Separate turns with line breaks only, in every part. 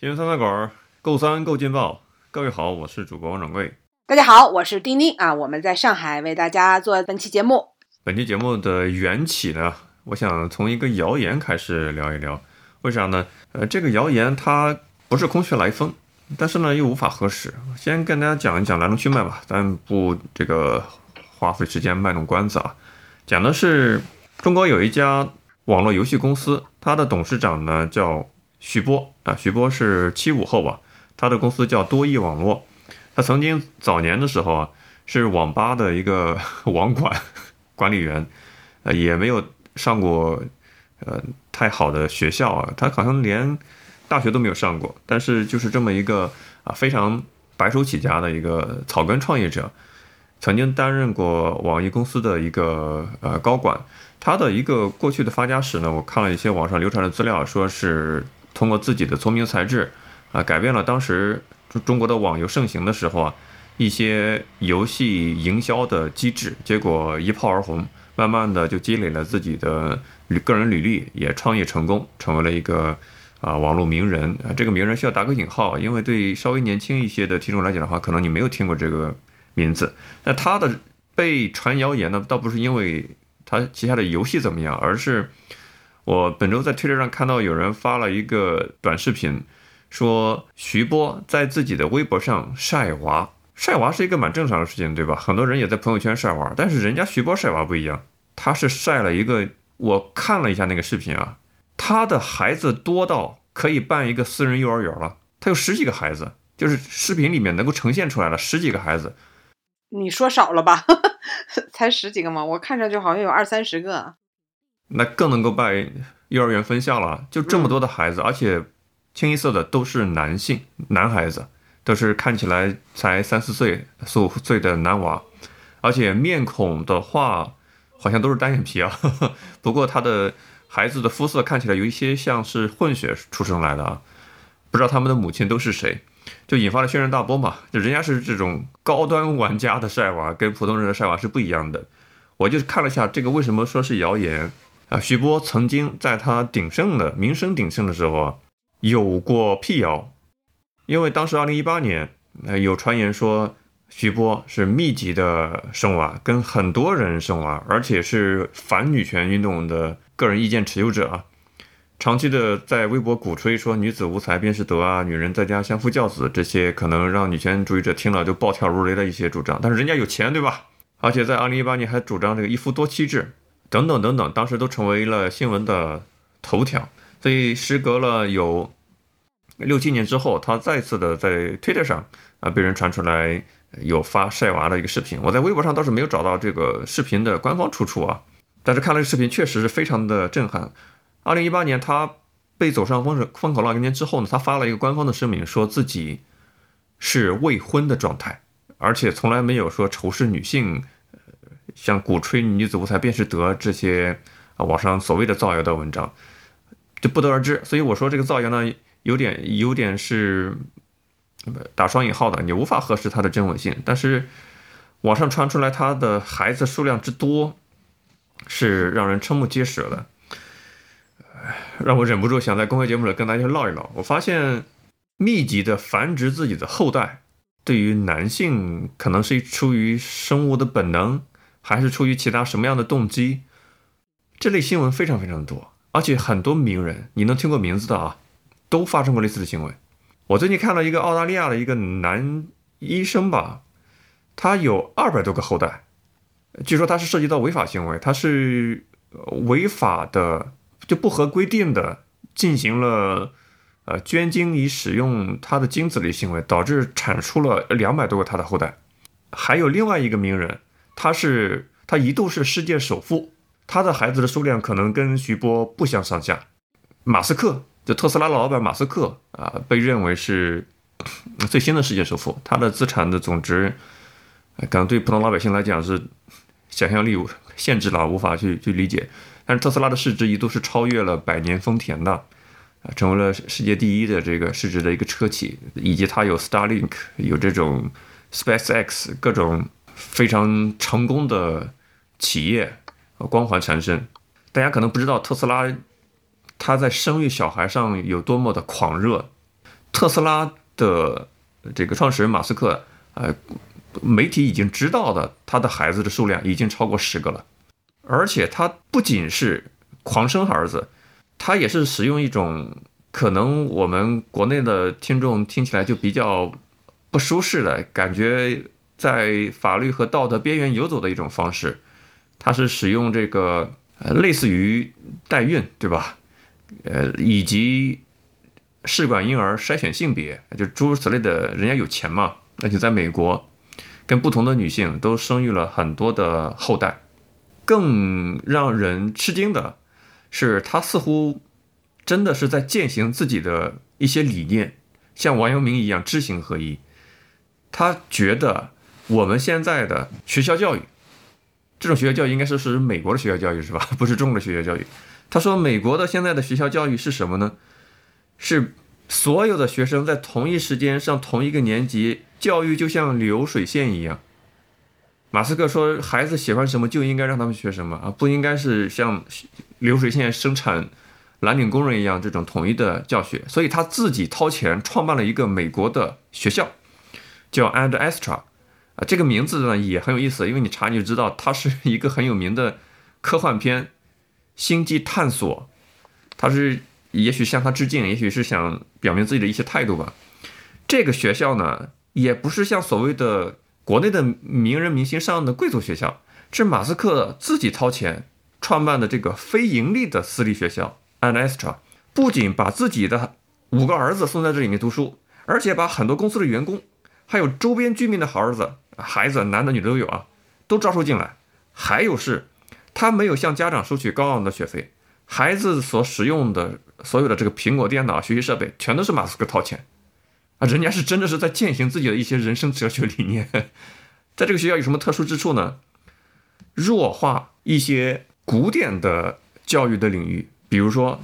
新闻三大管，够三够劲爆。各位好，我是主播王掌柜。
大家好，我是丁丁啊，我们在上海为大家做本期节目。
本期节目的缘起呢，我想从一个谣言开始聊一聊。为啥呢？呃，这个谣言它不是空穴来风，但是呢又无法核实。先跟大家讲一讲来龙去脉吧，咱不这个花费时间卖弄关子啊。讲的是中国有一家网络游戏公司，它的董事长呢叫徐波啊，徐波是七五后吧，他的公司叫多益网络。他曾经早年的时候啊，是网吧的一个网管管理员，呃，也没有上过呃太好的学校啊，他好像连大学都没有上过，但是就是这么一个啊非常白手起家的一个草根创业者，曾经担任过网易公司的一个呃高管，他的一个过去的发家史呢，我看了一些网上流传的资料，说是通过自己的聪明才智啊，改变了当时。中国的网游盛行的时候啊，一些游戏营销的机制，结果一炮而红，慢慢的就积累了自己的个人履历，也创业成功，成为了一个啊网络名人啊。这个名人需要打个引号，因为对稍微年轻一些的听众来讲的话，可能你没有听过这个名字。那他的被传谣言呢，倒不是因为他旗下的游戏怎么样，而是我本周在推特上看到有人发了一个短视频。说徐波在自己的微博上晒娃，晒娃是一个蛮正常的事情，对吧？很多人也在朋友圈晒娃，但是人家徐波晒娃不一样，他是晒了一个，我看了一下那个视频啊，他的孩子多到可以办一个私人幼儿园了，他有十几个孩子，就是视频里面能够呈现出来了十几个孩子。
你说少了吧？才十几个吗？我看着就好像有二三十个。
那更能够拜幼儿园分校了，就这么多的孩子，而且。清一色的都是男性，男孩子都是看起来才三四岁、四五岁的男娃，而且面孔的话好像都是单眼皮啊。不过他的孩子的肤色看起来有一些像是混血出生来的啊，不知道他们的母亲都是谁，就引发了轩然大波嘛。就人家是这种高端玩家的晒娃，跟普通人的晒娃是不一样的。我就是看了一下这个，为什么说是谣言啊？徐波曾经在他鼎盛的名声鼎盛的时候啊。有过辟谣，因为当时二零一八年，呃，有传言说徐波是密集的生娃，跟很多人生娃，而且是反女权运动的个人意见持有者啊，长期的在微博鼓吹说女子无才便是德啊，女人在家相夫教子这些可能让女权主义者听了就暴跳如雷的一些主张，但是人家有钱对吧？而且在二零一八年还主张这个一夫多妻制，等等等等，当时都成为了新闻的头条。所以时隔了有六七年之后，他再次的在推特上啊被人传出来有发晒娃的一个视频。我在微博上倒是没有找到这个视频的官方出处啊，但是看了这视频确实是非常的震撼。二零一八年他被走上风风口浪尖之后呢，他发了一个官方的声明，说自己是未婚的状态，而且从来没有说仇视女性，像鼓吹女子无才便是德这些啊网上所谓的造谣的文章。就不得而知，所以我说这个造谣呢，有点有点是打双引号的，你无法核实它的真伪性。但是网上传出来他的孩子数量之多，是让人瞠目结舌的，让我忍不住想在公开节目里跟大家唠一唠。我发现密集的繁殖自己的后代，对于男性可能是出于生物的本能，还是出于其他什么样的动机？这类新闻非常非常多。而且很多名人，你能听过名字的啊，都发生过类似的行为。我最近看了一个澳大利亚的一个男医生吧，他有二百多个后代，据说他是涉及到违法行为，他是违法的就不合规定的进行了呃捐精以使用他的精子的行为，导致产出了两百多个他的后代。还有另外一个名人，他是他一度是世界首富。他的孩子的数量可能跟徐波不相上下。马斯克，就特斯拉的老板马斯克啊，被认为是最新的世界首富。他的资产的总值，可能对普通老百姓来讲是想象力限制了，无法去去理解。但是特斯拉的市值一度是超越了百年丰田的，啊，成为了世界第一的这个市值的一个车企。以及它有 Starlink，有这种 SpaceX 各种非常成功的企业。光环缠身，大家可能不知道特斯拉，他在生育小孩上有多么的狂热。特斯拉的这个创始人马斯克，呃，媒体已经知道的，他的孩子的数量已经超过十个了，而且他不仅是狂生儿子，他也是使用一种可能我们国内的听众听起来就比较不舒适的感觉，在法律和道德边缘游走的一种方式，他是使用这个呃类似于代孕，对吧？呃，以及试管婴儿筛选性别，就诸如此类的，人家有钱嘛，那就在美国。跟不同的女性都生育了很多的后代，更让人吃惊的是，他似乎真的是在践行自己的一些理念，像王阳明一样知行合一。他觉得我们现在的学校教育，这种学校教育应该说是美国的学校教育是吧？不是中国的学校教育。他说，美国的现在的学校教育是什么呢？是所有的学生在同一时间上同一个年级。教育就像流水线一样，马斯克说，孩子喜欢什么就应该让他们学什么啊，不应该是像流水线生产蓝领工人一样这种统一的教学。所以他自己掏钱创办了一个美国的学校，叫 Andestra 啊，这个名字呢也很有意思，因为你查你就知道，它是一个很有名的科幻片《星际探索》，他是也许向他致敬，也许是想表明自己的一些态度吧。这个学校呢。也不是像所谓的国内的名人明星上的贵族学校，是马斯克自己掏钱创办的这个非盈利的私立学校 Anestra，不仅把自己的五个儿子送在这里面读书，而且把很多公司的员工，还有周边居民的好儿子、孩子，男的女的都有啊，都招收进来。还有是，他没有向家长收取高昂的学费，孩子所使用的所有的这个苹果电脑、学习设备，全都是马斯克掏钱。啊，人家是真的是在践行自己的一些人生哲学理念，在这个学校有什么特殊之处呢？弱化一些古典的教育的领域，比如说，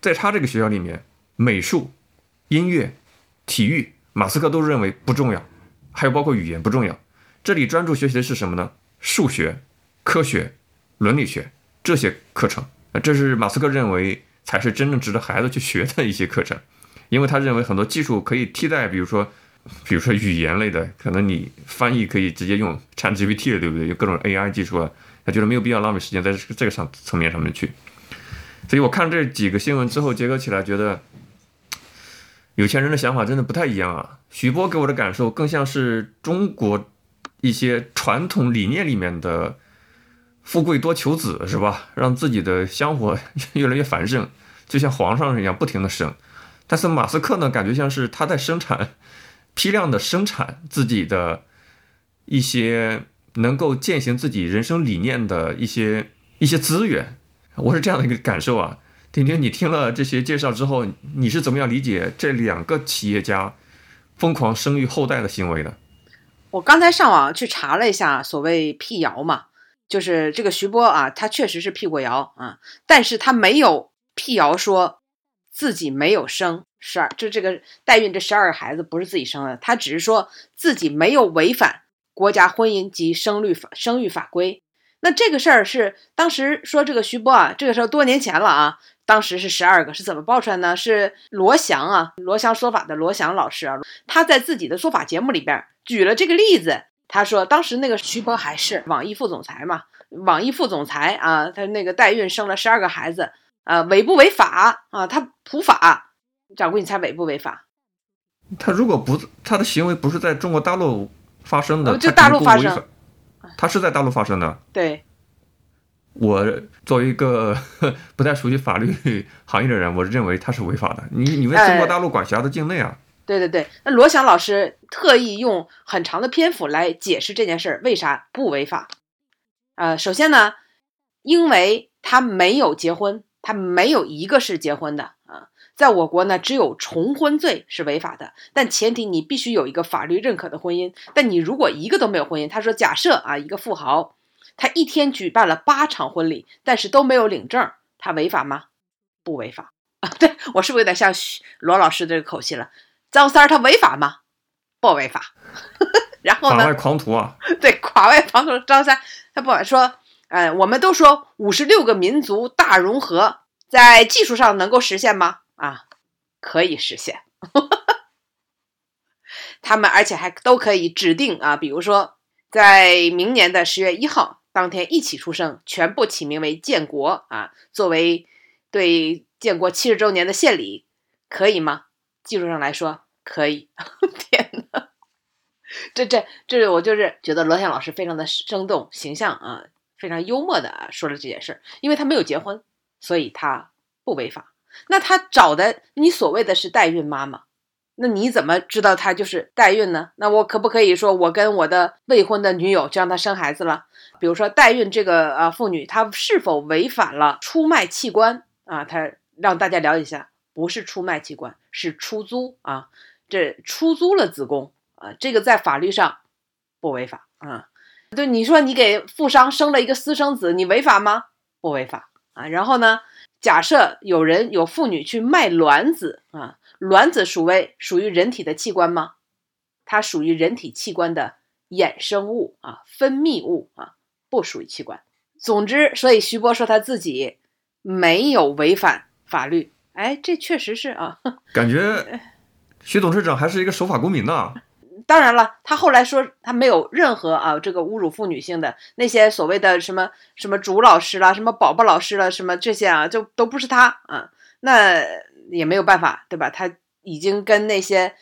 在他这个学校里面，美术、音乐、体育，马斯克都认为不重要，还有包括语言不重要。这里专注学习的是什么呢？数学、科学、伦理学这些课程，这是马斯克认为才是真正值得孩子去学的一些课程。因为他认为很多技术可以替代，比如说，比如说语言类的，可能你翻译可以直接用 ChatGPT 了，对不对？有各种 AI 技术啊，他觉得没有必要浪费时间在这个上层面上面去。所以我看这几个新闻之后，结合起来，觉得有钱人的想法真的不太一样啊。徐波给我的感受更像是中国一些传统理念里面的“富贵多求子”，是吧？让自己的香火 越来越繁盛，就像皇上一样，不停的生。但是马斯克呢，感觉像是他在生产，批量的生产自己的一些能够践行自己人生理念的一些一些资源，我是这样的一个感受啊。婷婷，你听了这些介绍之后，你是怎么样理解这两个企业家疯狂生育后代的行为的？
我刚才上网去查了一下，所谓辟谣嘛，就是这个徐波啊，他确实是辟过谣啊，但是他没有辟谣说。自己没有生十二，就这个代孕这十二个孩子不是自己生的，他只是说自己没有违反国家婚姻及生育法生育法规。那这个事儿是当时说这个徐波啊，这个时候多年前了啊，当时是十二个，是怎么报出来呢？是罗翔啊，罗翔说法的罗翔老师啊，他在自己的说法节目里边举了这个例子，他说当时那个徐博还是网易副总裁嘛，网易副总裁啊，他那个代孕生了十二个孩子。啊，违不违法啊？他普法，掌柜，你猜违不违法？
他如果不，他的行为不是在中国大陆发生的，
就大陆发生，
他是在大陆发生的。
对，
我作为一个 不太熟悉法律行业的人，我认为他是违法的。你你为中国大陆管辖的境内啊？
对对对，那罗翔老师特意用很长的篇幅来解释这件事儿为啥不违法。呃，首先呢，因为他没有结婚。他没有一个是结婚的啊，在我国呢，只有重婚罪是违法的，但前提你必须有一个法律认可的婚姻。但你如果一个都没有婚姻，他说假设啊，一个富豪他一天举办了八场婚礼，但是都没有领证，他违法吗？不违法啊。对我是不是有点像罗老师这个口气了？张三他违法吗？不违法。然后呢？
法外狂徒啊！
对，法外狂徒张三他不说。呃，我们都说五十六个民族大融合，在技术上能够实现吗？啊，可以实现。他们而且还都可以指定啊，比如说在明年的十月一号当天一起出生，全部起名为建国啊，作为对建国七十周年的献礼，可以吗？技术上来说可以。天哪，这这这，我就是觉得罗翔老师非常的生动形象啊，非常幽默的说了这件事儿，因为他没有结婚，所以他不违法。那他找的你所谓的是代孕妈妈，那你怎么知道她就是代孕呢？那我可不可以说我跟我的未婚的女友就让她生孩子了？比如说代孕这个呃妇女，她是否违反了出卖器官啊？她让大家了解一下，不是出卖器官，是出租啊，这出租了子宫啊，这个在法律上不违法啊。对，你说你给富商生了一个私生子，你违法吗？不违法啊。然后呢？假设有人有妇女去卖卵子啊，卵子属为属于人体的器官吗？它属于人体器官的衍生物啊，分泌物啊，不属于器官。总之，所以徐波说他自己没有违反法律，哎，这确实是啊。
感觉徐董事长还是一个守法公民呢。
当然了，他后来说他没有任何啊这个侮辱妇女性的那些所谓的什么什么主老师啦，什么宝宝老师了，什么这些啊，就都不是他啊，那也没有办法，对吧？他已经跟那些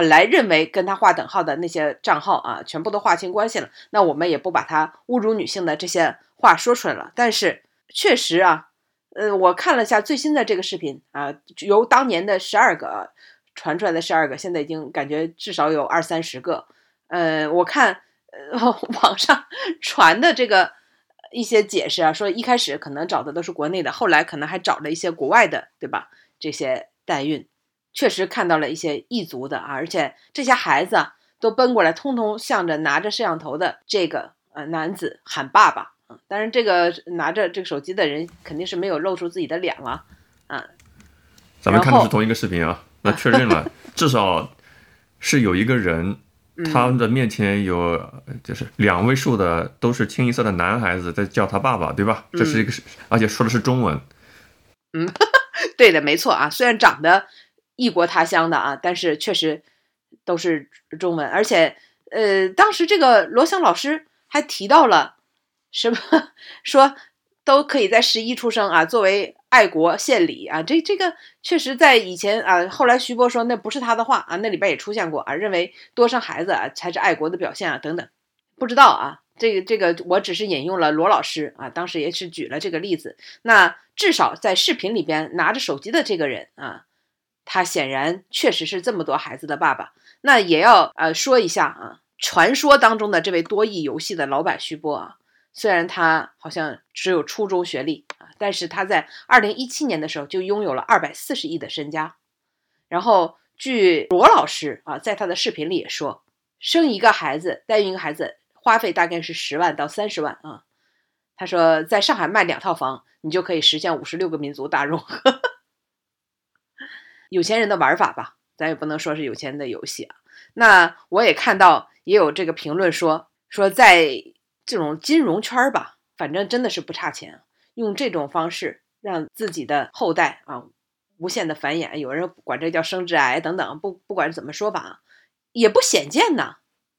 本来认为跟他划等号的那些账号啊，全部都划清关系了。那我们也不把他侮辱女性的这些话说出来了。但是确实啊，呃，我看了一下最新的这个视频啊，由当年的十二个。传出来的十二个，现在已经感觉至少有二三十个。呃，我看呃 网上传的这个一些解释啊，说一开始可能找的都是国内的，后来可能还找了一些国外的，对吧？这些代孕确实看到了一些异族的啊，而且这些孩子啊都奔过来，通通向着拿着摄像头的这个呃男子喊爸爸啊。当然，这个拿着这个手机的人肯定是没有露出自己的脸了啊。
咱们看的是同一个视频啊。那确认了，至少是有一个人，他的面前有就是两位数的都是清一色的男孩子在叫他爸爸，对吧？这是一个，而且说的是中文。
嗯，对的，没错啊。虽然长得异国他乡的啊，但是确实都是中文。而且，呃，当时这个罗翔老师还提到了什么，说都可以在十一出生啊，作为。爱国献礼啊，这这个确实在以前啊，后来徐波说那不是他的话啊，那里边也出现过啊，认为多生孩子啊才是爱国的表现啊等等，不知道啊，这个这个我只是引用了罗老师啊，当时也是举了这个例子。那至少在视频里边拿着手机的这个人啊，他显然确实是这么多孩子的爸爸。那也要呃说一下啊，传说当中的这位多益游戏的老板徐波啊，虽然他好像只有初中学历啊。但是他在二零一七年的时候就拥有了二百四十亿的身家，然后据罗老师啊，在他的视频里也说，生一个孩子，代孕一个孩子花费大概是十万到三十万啊。他说，在上海卖两套房，你就可以实现五十六个民族大融合。有钱人的玩法吧，咱也不能说是有钱人的游戏啊。那我也看到也有这个评论说，说在这种金融圈吧，反正真的是不差钱。用这种方式让自己的后代啊无限的繁衍，有人管这叫生殖癌等等，不不管怎么说吧，也不鲜见呐。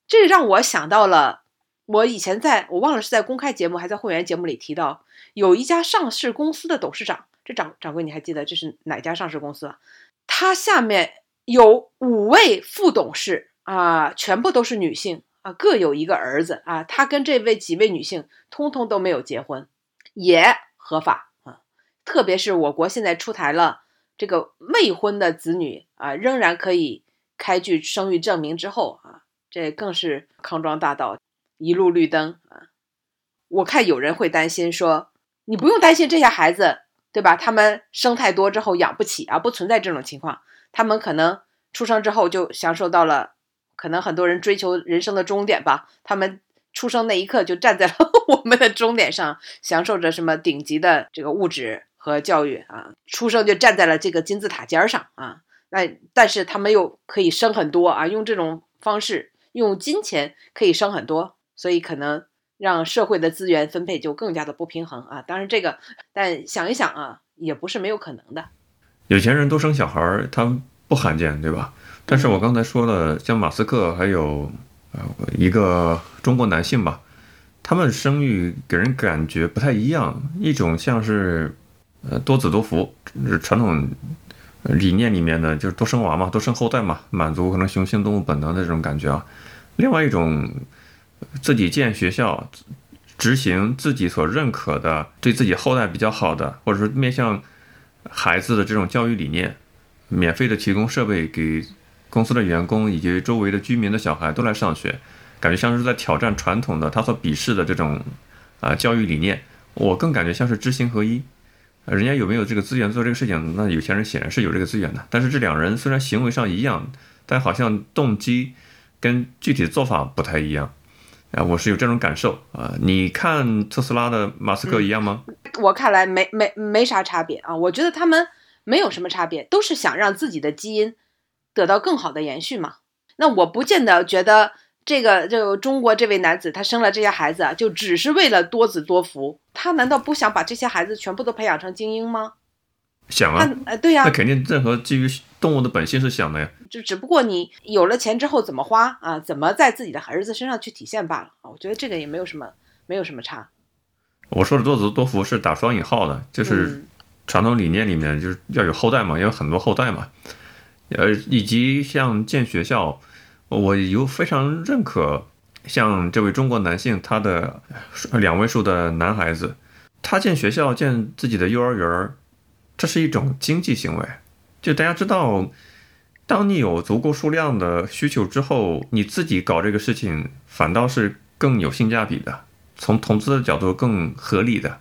这让我想到了，我以前在我忘了是在公开节目还在会员节目里提到，有一家上市公司的董事长，这掌掌柜你还记得这是哪家上市公司啊？他下面有五位副董事啊，全部都是女性啊，各有一个儿子啊，他跟这位几位女性通通都没有结婚。也合法啊，特别是我国现在出台了这个未婚的子女啊，仍然可以开具生育证明之后啊，这更是康庄大道一路绿灯啊。我看有人会担心说，你不用担心这些孩子，对吧？他们生太多之后养不起啊，不存在这种情况。他们可能出生之后就享受到了，可能很多人追求人生的终点吧，他们。出生那一刻就站在了 我们的终点上，享受着什么顶级的这个物质和教育啊！出生就站在了这个金字塔尖上啊！那但是他们又可以生很多啊，用这种方式用金钱可以生很多，所以可能让社会的资源分配就更加的不平衡啊！当然这个，但想一想啊，也不是没有可能的。
有钱人多生小孩儿，他不罕见，对吧？但是我刚才说了，像马斯克还有呃一个中国男性吧，他们生育给人感觉不太一样，一种像是呃多子多福，传统理念里面的，就是多生娃嘛，多生后代嘛，满足可能雄性动物本能的这种感觉啊。另外一种自己建学校。执行自己所认可的、对自己后代比较好的，或者说面向孩子的这种教育理念，免费的提供设备给公司的员工以及周围的居民的小孩都来上学，感觉像是在挑战传统的他所鄙视的这种啊教育理念。我更感觉像是知行合一。人家有没有这个资源做这个事情？那有钱人显然是有这个资源的。但是这两人虽然行为上一样，但好像动机跟具体的做法不太一样。啊，我是有这种感受啊！你看特斯拉的马斯克一样吗？
我看来没没没啥差别啊！我觉得他们没有什么差别，都是想让自己的基因得到更好的延续嘛。那我不见得觉得这个就中国这位男子他生了这些孩子啊，就只是为了多子多福。他难道不想把这些孩子全部都培养成精英吗？
想啊，
呃，对呀，
那肯定任何基于动物的本性是想的呀。
就只不过你有了钱之后怎么花啊？怎么在自己的儿子身上去体现罢了啊？我觉得这个也没有什么，没有什么差。
我说的多子多福是打双引号的，就是传统理念里面就是要有后代嘛，要有很多后代嘛。呃，以及像建学校，我有非常认可，像这位中国男性，他的两位数的男孩子，他建学校建自己的幼儿园。这是一种经济行为，就大家知道，当你有足够数量的需求之后，你自己搞这个事情反倒是更有性价比的，从投资的角度更合理的。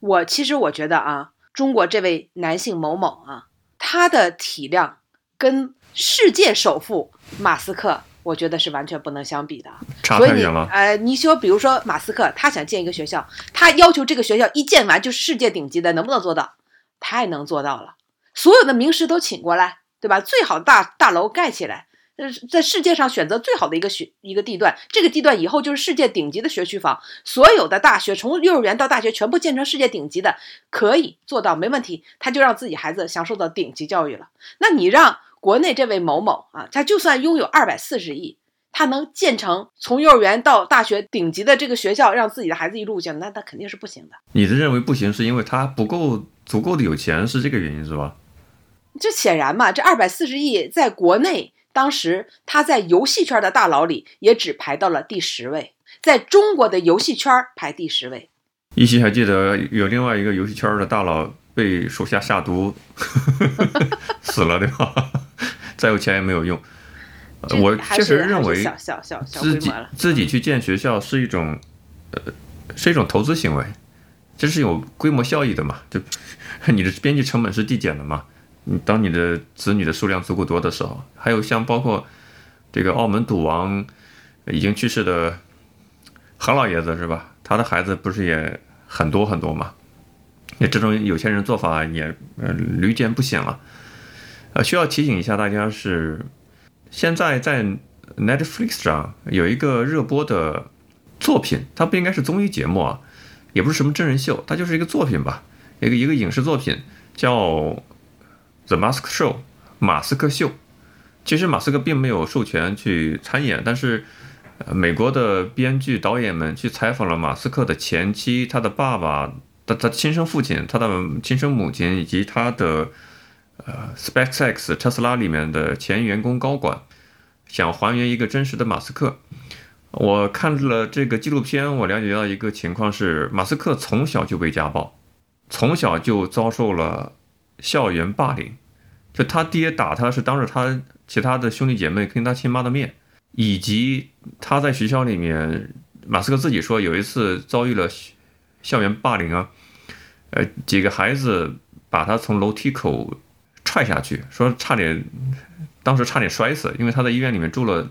我其实我觉得啊，中国这位男性某某啊，他的体量跟世界首富马斯克。我觉得是完全不能相比的，
差太远了。
呃，你说，比如说马斯克，他想建一个学校，他要求这个学校一建完就是世界顶级的，能不能做到？太能做到了，所有的名师都请过来，对吧？最好大大楼盖起来，呃，在世界上选择最好的一个学一个地段，这个地段以后就是世界顶级的学区房，所有的大学从幼儿园到大学全部建成世界顶级的，可以做到没问题，他就让自己孩子享受到顶级教育了。那你让？国内这位某某啊，他就算拥有二百四十亿，他能建成从幼儿园到大学顶级的这个学校，让自己的孩子一路进，那他肯定是不行的。
你的认为不行，是因为他不够足够的有钱，是这个原因是吧？
这显然嘛，这二百四十亿在国内当时他在游戏圈的大佬里也只排到了第十位，在中国的游戏圈排第十位。
依稀还记得有另外一个游戏圈的大佬被手下下毒 死了，对吧？再有钱也没有用，我确实认为自己自己去建学校是一种，呃，是一种投资行为，这是有规模效益的嘛？就 你的边际成本是递减的嘛？当你的子女的数量足够多的时候，还有像包括这个澳门赌王已经去世的何老爷子是吧？他的孩子不是也很多很多嘛？那这种有钱人做法也呃屡见不鲜了。呃，需要提醒一下大家是，现在在 Netflix 上有一个热播的作品，它不应该是综艺节目啊，也不是什么真人秀，它就是一个作品吧，一个一个影视作品叫《The Mask Show》马斯克秀。其实马斯克并没有授权去参演，但是呃，美国的编剧导演们去采访了马斯克的前妻、他的爸爸、他他亲生父亲、他的亲生母亲以及他的。呃，SpaceX 特斯拉里面的前员工高管想还原一个真实的马斯克。我看了这个纪录片，我了解到一个情况是，马斯克从小就被家暴，从小就遭受了校园霸凌。就他爹打他是当着他其他的兄弟姐妹跟他亲妈的面，以及他在学校里面，马斯克自己说有一次遭遇了校园霸凌啊，呃，几个孩子把他从楼梯口。踹下去，说差点，当时差点摔死，因为他在医院里面住了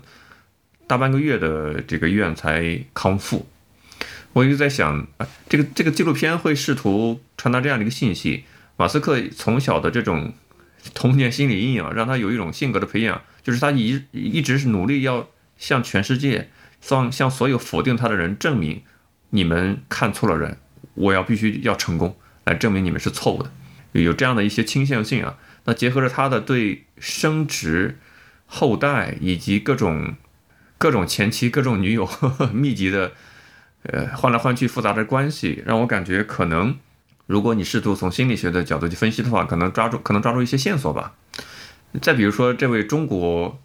大半个月的这个院才康复。我一直在想，啊，这个这个纪录片会试图传达这样的一个信息：马斯克从小的这种童年心理阴影，让他有一种性格的培养，就是他一一直是努力要向全世界，向向所有否定他的人证明，你们看错了人，我要必须要成功来证明你们是错误的，有这样的一些倾向性啊。那结合着他的对生殖、后代以及各种各种前妻、各种女友呵 呵密集的呃换来换去复杂的关系，让我感觉可能，如果你试图从心理学的角度去分析的话，可能抓住可能抓住一些线索吧。再比如说这位中国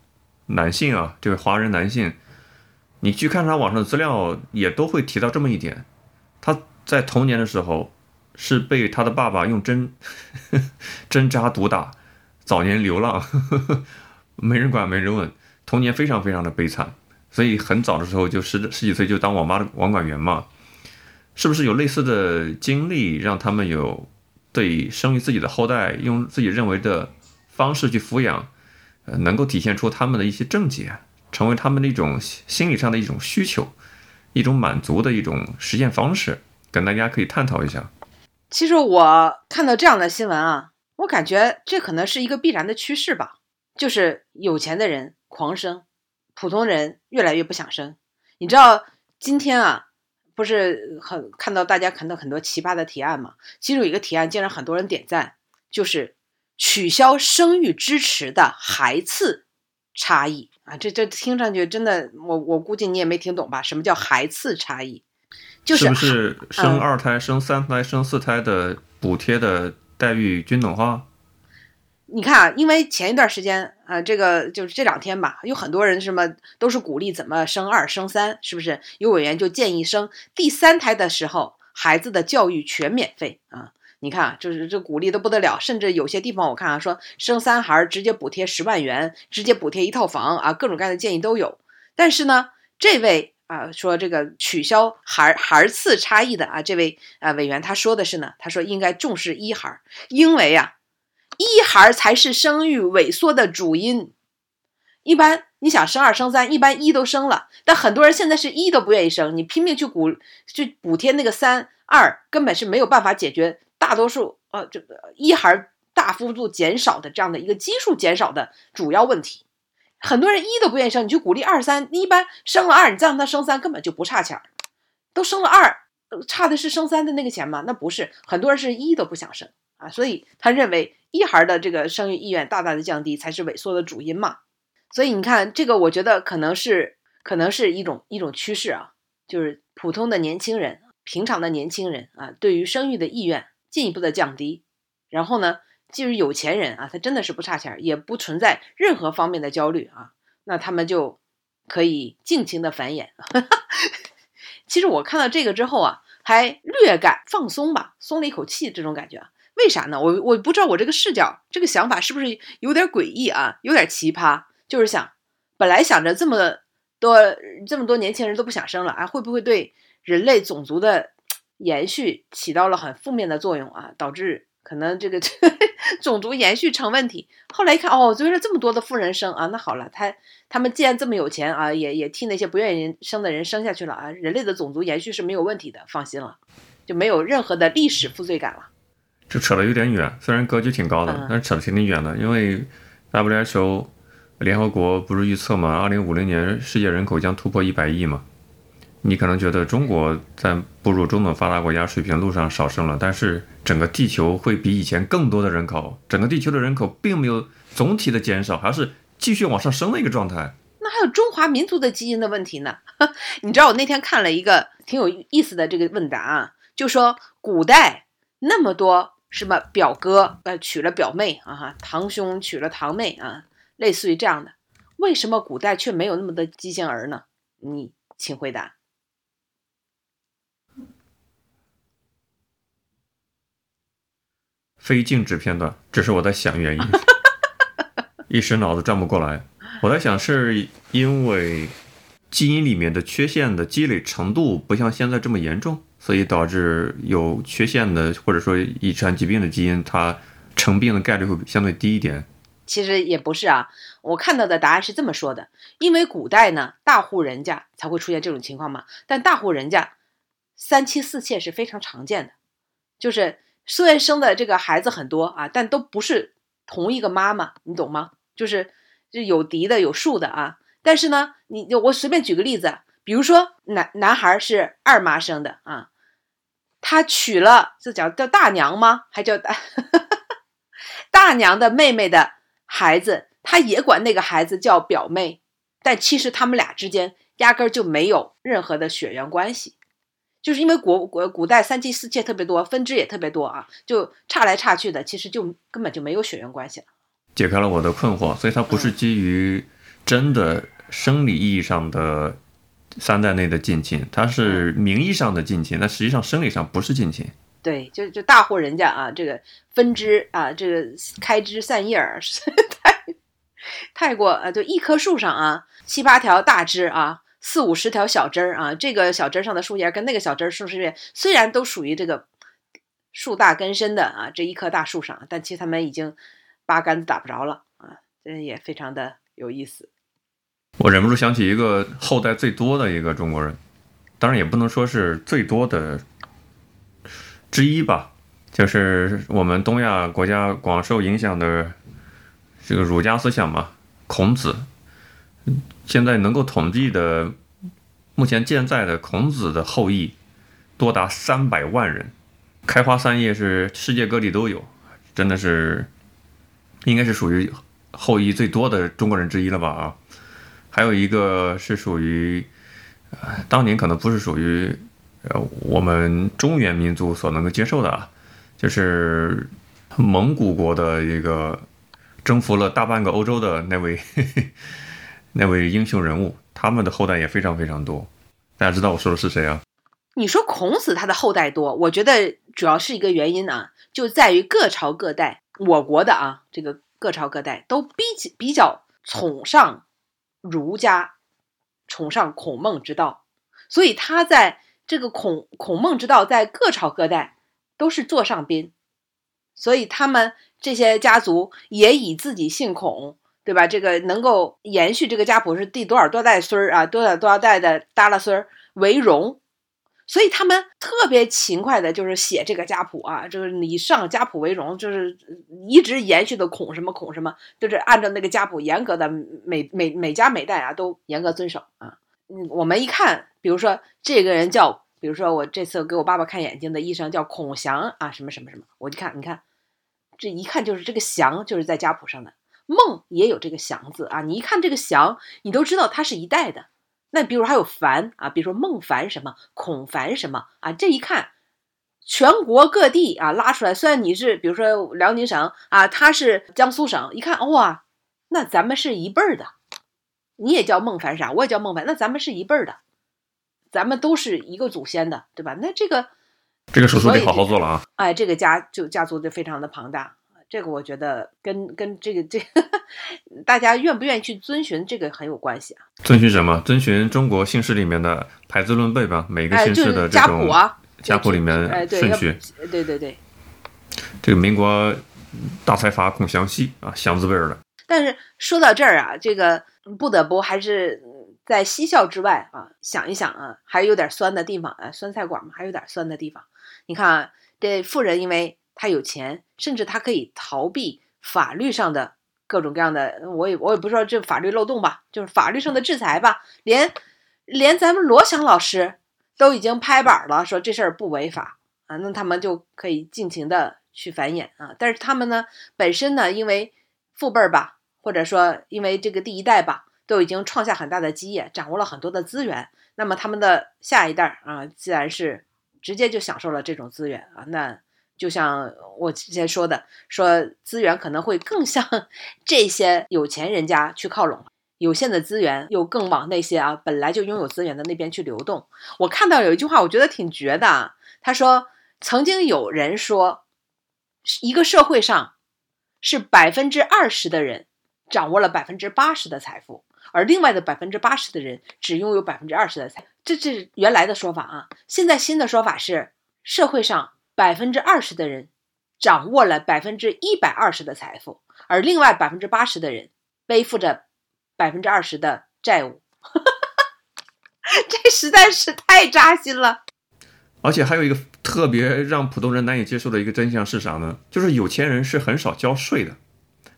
男性啊，这位华人男性，你去看他网上的资料，也都会提到这么一点：他在童年的时候是被他的爸爸用针 针扎毒打，早年流浪，没人管没人问，童年非常非常的悲惨，所以很早的时候就十十几岁就当网吧的网管员嘛。是不是有类似的经历，让他们有对生育自己的后代用自己认为的？方式去抚养，呃，能够体现出他们的一些症结，成为他们的一种心理上的一种需求，一种满足的一种实现方式，跟大家可以探讨一下。
其实我看到这样的新闻啊，我感觉这可能是一个必然的趋势吧，就是有钱的人狂生，普通人越来越不想生。你知道今天啊，不是很看到大家看到很多奇葩的提案嘛？其中有一个提案竟然很多人点赞，就是。取消生育支持的孩次差异啊，这这听上去真的，我我估计你也没听懂吧？什么叫孩次差异？就是
不是生二胎、生三胎、生四胎的补贴的待遇均等化？
你看啊，因为前一段时间啊，这个就是这两天吧，有很多人什么都是鼓励怎么生二、生三，是不是？有委员就建议生第三胎的时候，孩子的教育全免费啊。你看啊，就是这鼓励的不得了，甚至有些地方我看啊，说生三孩直接补贴十万元，直接补贴一套房啊，各种各样的建议都有。但是呢，这位啊说这个取消孩孩次差异的啊这位啊委员他说的是呢，他说应该重视一孩，因为啊一孩才是生育萎缩的主因。一般你想生二生三，一般一都生了，但很多人现在是一都不愿意生，你拼命去鼓去补贴那个三二，根本是没有办法解决。大多数呃，这个一孩大幅度减少的这样的一个基数减少的主要问题，很多人一都不愿意生，你去鼓励二三，一般生了二，你再让他生三，根本就不差钱儿，都生了二，差的是生三的那个钱吗？那不是，很多人是一都不想生啊，所以他认为一孩的这个生育意愿大大的降低才是萎缩的主因嘛。所以你看这个，我觉得可能是可能是一种一种趋势啊，就是普通的年轻人，平常的年轻人啊，对于生育的意愿。进一步的降低，然后呢，就是有钱人啊，他真的是不差钱，也不存在任何方面的焦虑啊，那他们就可以尽情的繁衍。其实我看到这个之后啊，还略感放松吧，松了一口气，这种感觉啊。为啥呢？我我不知道我这个视角，这个想法是不是有点诡异啊，有点奇葩？就是想，本来想着这么多这么多年轻人都不想生了啊，会不会对人类种族的？延续起到了很负面的作用啊，导致可能这个 种族延续成问题。后来一看，哦，为了这么多的富人生啊，那好了，他他们既然这么有钱啊，也也替那些不愿意生的人生下去了啊，人类的种族延续是没有问题的，放心了，就没有任何的历史负罪感了。
这扯得有点远，虽然格局挺高的，但是扯得挺挺远的，因为 WHO 联合国不是预测嘛，二零五零年世界人口将突破一百亿嘛。你可能觉得中国在步入中等发达国家水平路上少生了，但是整个地球会比以前更多的人口，整个地球的人口并没有总体的减少，还是继续往上升的一个状态。
那还有中华民族的基因的问题呢？你知道我那天看了一个挺有意思的这个问答啊，就说古代那么多什么表哥呃娶了表妹啊，堂兄娶了堂妹啊，类似于这样的，为什么古代却没有那么多畸形儿呢？你请回答。
非静止片段，这是我在想原因，一时脑子转不过来。我在想，是因为基因里面的缺陷的积累程度不像现在这么严重，所以导致有缺陷的或者说遗传疾病的基因，它成病的概率会相对低一点。
其实也不是啊，我看到的答案是这么说的：因为古代呢，大户人家才会出现这种情况嘛。但大户人家三妻四妾是非常常见的，就是。虽然生的这个孩子很多啊，但都不是同一个妈妈，你懂吗？就是就有嫡的有庶的啊。但是呢，你就我随便举个例子，比如说男男孩是二妈生的啊，他娶了这叫叫大娘吗？还叫大？大娘的妹妹的孩子，他也管那个孩子叫表妹，但其实他们俩之间压根儿就没有任何的血缘关系，就是因为国国古代三妻四妾特别多，分支也特别多啊，就差来差去的，其实就根本就没有血缘关系了。
解开了我的困惑，所以它不是基于真的生理意义上的三代内的近亲，他是名义上的近亲，但实际上生理上不是近亲。
对，就就大户人家啊，这个分支啊，这个开枝散叶儿，太太过啊，就一棵树上啊，七八条大枝啊，四五十条小枝儿啊，这个小枝儿上的树叶跟那个小枝儿树叶虽然都属于这个树大根深的啊这一棵大树上，但其实他们已经八竿子打不着了啊，这也非常的有意思。
我忍不住想起一个后代最多的一个中国人，当然也不能说是最多的之一吧，就是我们东亚国家广受影响的这个儒家思想嘛，孔子。现在能够统计的，目前健在的孔子的后裔多达三百万人，开花散叶是世界各地都有，真的是应该是属于后裔最多的中国人之一了吧啊。还有一个是属于，呃，当年可能不是属于，呃，我们中原民族所能够接受的啊，就是蒙古国的一个征服了大半个欧洲的那位 那位英雄人物，他们的后代也非常非常多。大家知道我说的是谁啊？
你说孔子他的后代多，我觉得主要是一个原因啊，就在于各朝各代，我国的啊，这个各朝各代都比比较崇尚。儒家崇尚孔孟之道，所以他在这个孔孔孟之道在各朝各代都是座上宾，所以他们这些家族也以自己姓孔，对吧？这个能够延续这个家谱是第多少多代孙儿啊，多少多少代的耷拉孙儿为荣。所以他们特别勤快的，就是写这个家谱啊，就是以上家谱为荣，就是一直延续的孔什么孔什么，就是按照那个家谱严格的每每每家每代啊都严格遵守啊。嗯，我们一看，比如说这个人叫，比如说我这次给我爸爸看眼睛的医生叫孔祥啊，什么什么什么，我就看，你看，这一看就是这个祥就是在家谱上的，孟也有这个祥字啊，你一看这个祥，你都知道它是一代的。那比如还有樊啊，比如说孟凡什么，孔凡什么啊，这一看，全国各地啊拉出来。虽然你是比如说辽宁省啊，他是江苏省，一看哇，那咱们是一辈儿的，你也叫孟凡啥，我也叫孟凡，那咱们是一辈儿的，咱们都是一个祖先的，对吧？那这个
这个手术得好好做了啊！
哎，这个家就家族就非常的庞大。这个我觉得跟跟这个这 大家愿不愿意去遵循这个很有关系啊。
遵循什么？遵循中国姓氏里面的排字论辈吧，每个姓氏的这种家
谱啊，
家谱里面顺序。
对对对。
这个民国大财阀孔祥熙啊，祥字辈儿的。
但是说到这儿啊，这个不得不还是在嬉笑之外啊，想一想啊，还有点酸的地方啊，酸菜馆嘛，还有点酸的地方。你看啊，这富人因为。他有钱，甚至他可以逃避法律上的各种各样的，我也我也不知道这法律漏洞吧，就是法律上的制裁吧。连连咱们罗翔老师都已经拍板了，说这事儿不违法啊，那他们就可以尽情的去繁衍啊。但是他们呢，本身呢，因为父辈儿吧，或者说因为这个第一代吧，都已经创下很大的基业，掌握了很多的资源，那么他们的下一代啊，自然是直接就享受了这种资源啊，那。就像我之前说的，说资源可能会更向 这些有钱人家去靠拢，有限的资源又更往那些啊本来就拥有资源的那边去流动。我看到有一句话，我觉得挺绝的。他说，曾经有人说，一个社会上是百分之二十的人掌握了百分之八十的财富，而另外的百分之八十的人只拥有百分之二十的财。这是原来的说法啊。现在新的说法是，社会上。百分之二十的人掌握了百分之一百二十的财富，而另外百分之八十的人背负着百分之二十的债务，这实在是太扎心了。
而且还有一个特别让普通人难以接受的一个真相是啥呢？就是有钱人是很少交税的，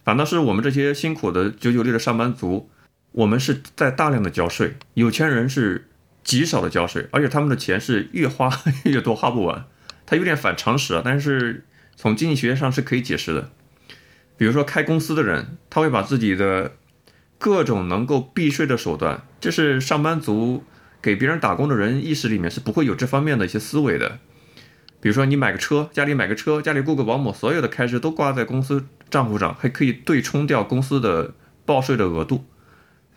反倒是我们这些辛苦的九九六的上班族，我们是在大量的交税，有钱人是极少的交税，而且他们的钱是越花 越多，花不完。它有点反常识啊，但是从经济学上是可以解释的。比如说开公司的人，他会把自己的各种能够避税的手段，这是上班族给别人打工的人意识里面是不会有这方面的一些思维的。比如说你买个车，家里买个车，家里雇个保姆，所有的开支都挂在公司账户上，还可以对冲掉公司的报税的额度。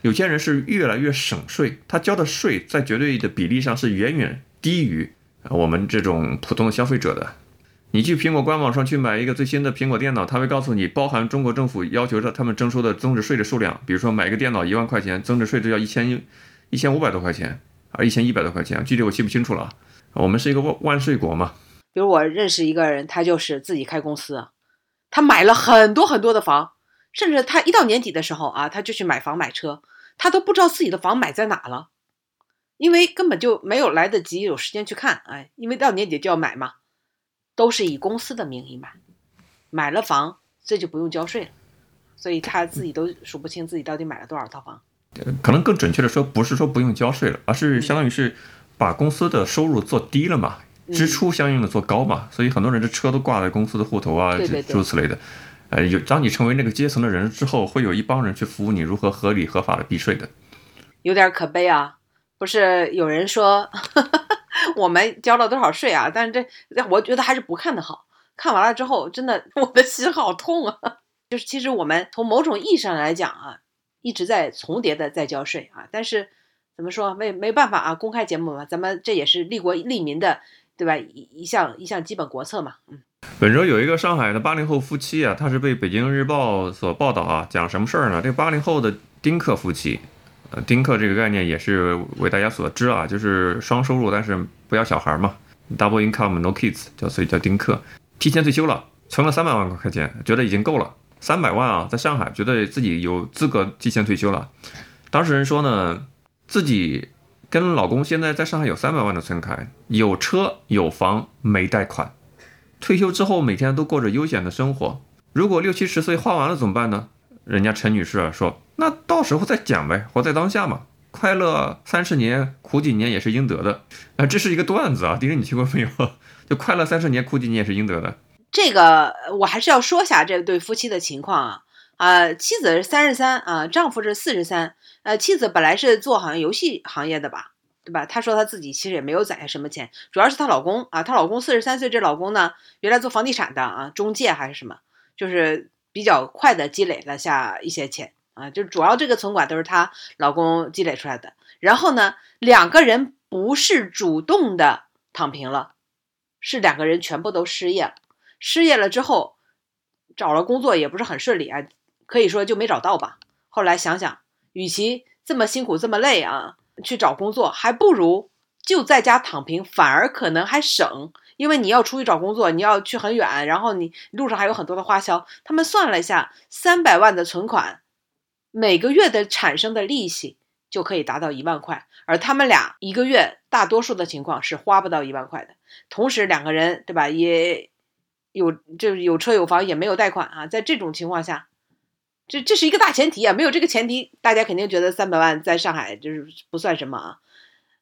有些人是越来越省税，他交的税在绝对的比例上是远远低于我们这种普通的消费者的。你去苹果官网上去买一个最新的苹果电脑，他会告诉你包含中国政府要求的他们征收的增值税的数量。比如说买一个电脑一万块钱，增值税就要一千一千五百多块钱，啊一千一百多块钱，具体我记不清楚了。我们是一个万万税国嘛。
比如我认识一个人，他就是自己开公司，他买了很多很多的房。甚至他一到年底的时候啊，他就去买房买车，他都不知道自己的房买在哪了，因为根本就没有来得及有时间去看。哎，因为到年底就要买嘛，都是以公司的名义买，买了房这就不用交税了，所以他自己都数不清自己到底买了多少套房。
可能更准确的说，不是说不用交税了，而是相当于是把公司的收入做低了嘛，支出相应的做高嘛，所以很多人的车都挂在公司的户头啊，诸如此类的。呃，有当你成为那个阶层的人之后，会有一帮人去服务你如何合理合法的避税的，
有点可悲啊！不是有人说 我们交了多少税啊？但是这我觉得还是不看的好。看完了之后，真的 我的心好痛啊！就是其实我们从某种意义上来讲啊，一直在重叠的在交税啊，但是怎么说没没办法啊？公开节目嘛，咱们这也是利国利民的，对吧？一一项一项基本国策嘛，嗯。
本周有一个上海的八零后夫妻啊，他是被北京日报所报道啊，讲什么事儿呢？这八零后的丁克夫妻，呃，丁克这个概念也是为大家所知啊，就是双收入但是不要小孩嘛，double income no kids，叫所以叫丁克，提前退休了，存了三百万块钱，觉得已经够了，三百万啊，在上海觉得自己有资格提前退休了。当事人说呢，自己跟老公现在在上海有三百万的存款，有车有房没贷款。退休之后每天都过着悠闲的生活，如果六七十岁花完了怎么办呢？人家陈女士啊说，那到时候再讲呗，活在当下嘛，快乐三十年，苦几年也是应得的。啊，这是一个段子啊，迪生你听过没有？就快乐三十年，苦几年也是应得的。
这个我还是要说下这对夫妻的情况啊，啊，妻子是三十三啊，丈夫是四十三，呃，妻子本来是做好像游戏行业的吧。对吧？她说她自己其实也没有攒下什么钱，主要是她老公啊。她老公四十三岁，这老公呢，原来做房地产的啊，中介还是什么，就是比较快的积累了下一些钱啊。就主要这个存款都是她老公积累出来的。然后呢，两个人不是主动的躺平了，是两个人全部都失业了。失业了之后，找了工作也不是很顺利啊，可以说就没找到吧。后来想想，与其这么辛苦这么累啊。去找工作还不如就在家躺平，反而可能还省，因为你要出去找工作，你要去很远，然后你路上还有很多的花销。他们算了一下，三百万的存款，每个月的产生的利息就可以达到一万块，而他们俩一个月大多数的情况是花不到一万块的。同时两个人对吧，也有就是有车有房，也没有贷款啊，在这种情况下。这这是一个大前提啊，没有这个前提，大家肯定觉得三百万在上海就是不算什么啊，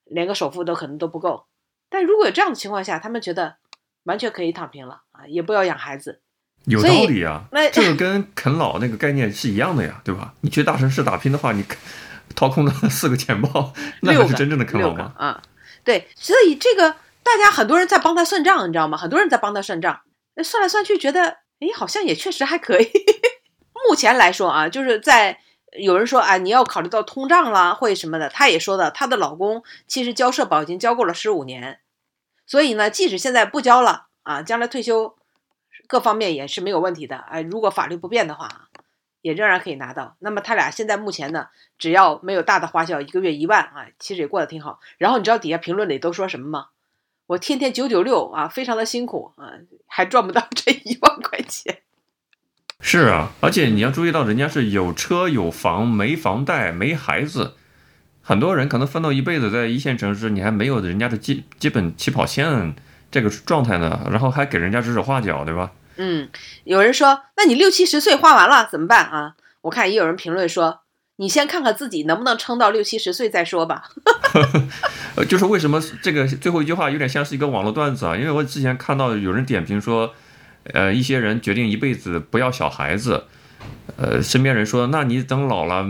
连个首付都可能都不够。但如果有这样的情况下，他们觉得完全可以躺平了啊，也不要养孩子，
有道理啊。那这个跟啃老那个概念是一样的呀，对吧？你去大城市打拼的话，你掏空了 四个钱包，那才是真正的啃老吗？
啊，对，所以这个大家很多人在帮他算账，你知道吗？很多人在帮他算账，算来算去觉得，哎，好像也确实还可以。目前来说啊，就是在有人说啊，你要考虑到通胀啦，或什么的。她也说的，她的老公其实交社保已经交够了十五年，所以呢，即使现在不交了啊，将来退休各方面也是没有问题的。哎，如果法律不变的话，也仍然可以拿到。那么他俩现在目前呢，只要没有大的花销，一个月一万啊，其实也过得挺好。然后你知道底下评论里都说什么吗？我天天九九六啊，非常的辛苦啊，还赚不到这一万块钱。
是啊，而且你要注意到，人家是有车有房，没房贷，没孩子。很多人可能奋斗一辈子，在一线城市，你还没有人家的基基本起跑线这个状态呢，然后还给人家指手画脚，对吧？
嗯，有人说，那你六七十岁花完了怎么办啊？我看也有人评论说，你先看看自己能不能撑到六七十岁再说吧。
呃，就是为什么这个最后一句话有点像是一个网络段子啊？因为我之前看到有人点评说。呃，一些人决定一辈子不要小孩子，呃，身边人说，那你等老了，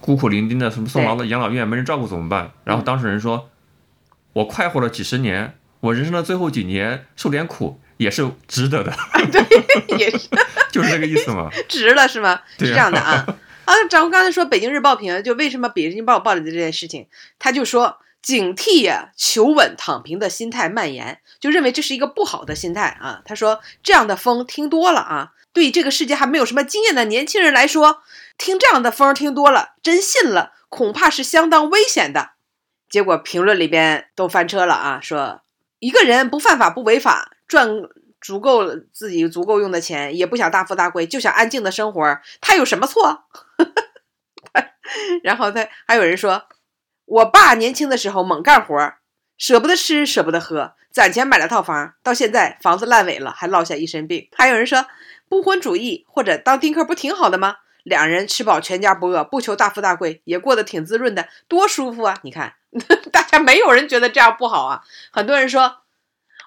孤苦伶仃的什么送老了养老院没人照顾怎么办？然后当事人说，我快活了几十年，我人生的最后几年受点苦也是值得的，
对，也是
就是这个意思嘛。
值了是吗？是这样的啊。啊，张红刚才说《北京日报》评就为什么《北京日报》报的这件事情，他就说警惕呀、求稳躺平的心态蔓延，就认为这是一个不好的心态啊。他说这样的风听多了啊，对这个世界还没有什么经验的年轻人来说，听这样的风听多了，真信了，恐怕是相当危险的。结果评论里边都翻车了啊，说一个人不犯法不违法，赚足够自己足够用的钱，也不想大富大贵，就想安静的生活，他有什么错？然后他还有人说，我爸年轻的时候猛干活，舍不得吃，舍不得喝，攒钱买了套房，到现在房子烂尾了，还落下一身病。还有人说，不婚主义或者当丁克不挺好的吗？两人吃饱全家不饿，不求大富大贵，也过得挺滋润的，多舒服啊！你看，大家没有人觉得这样不好啊。很多人说，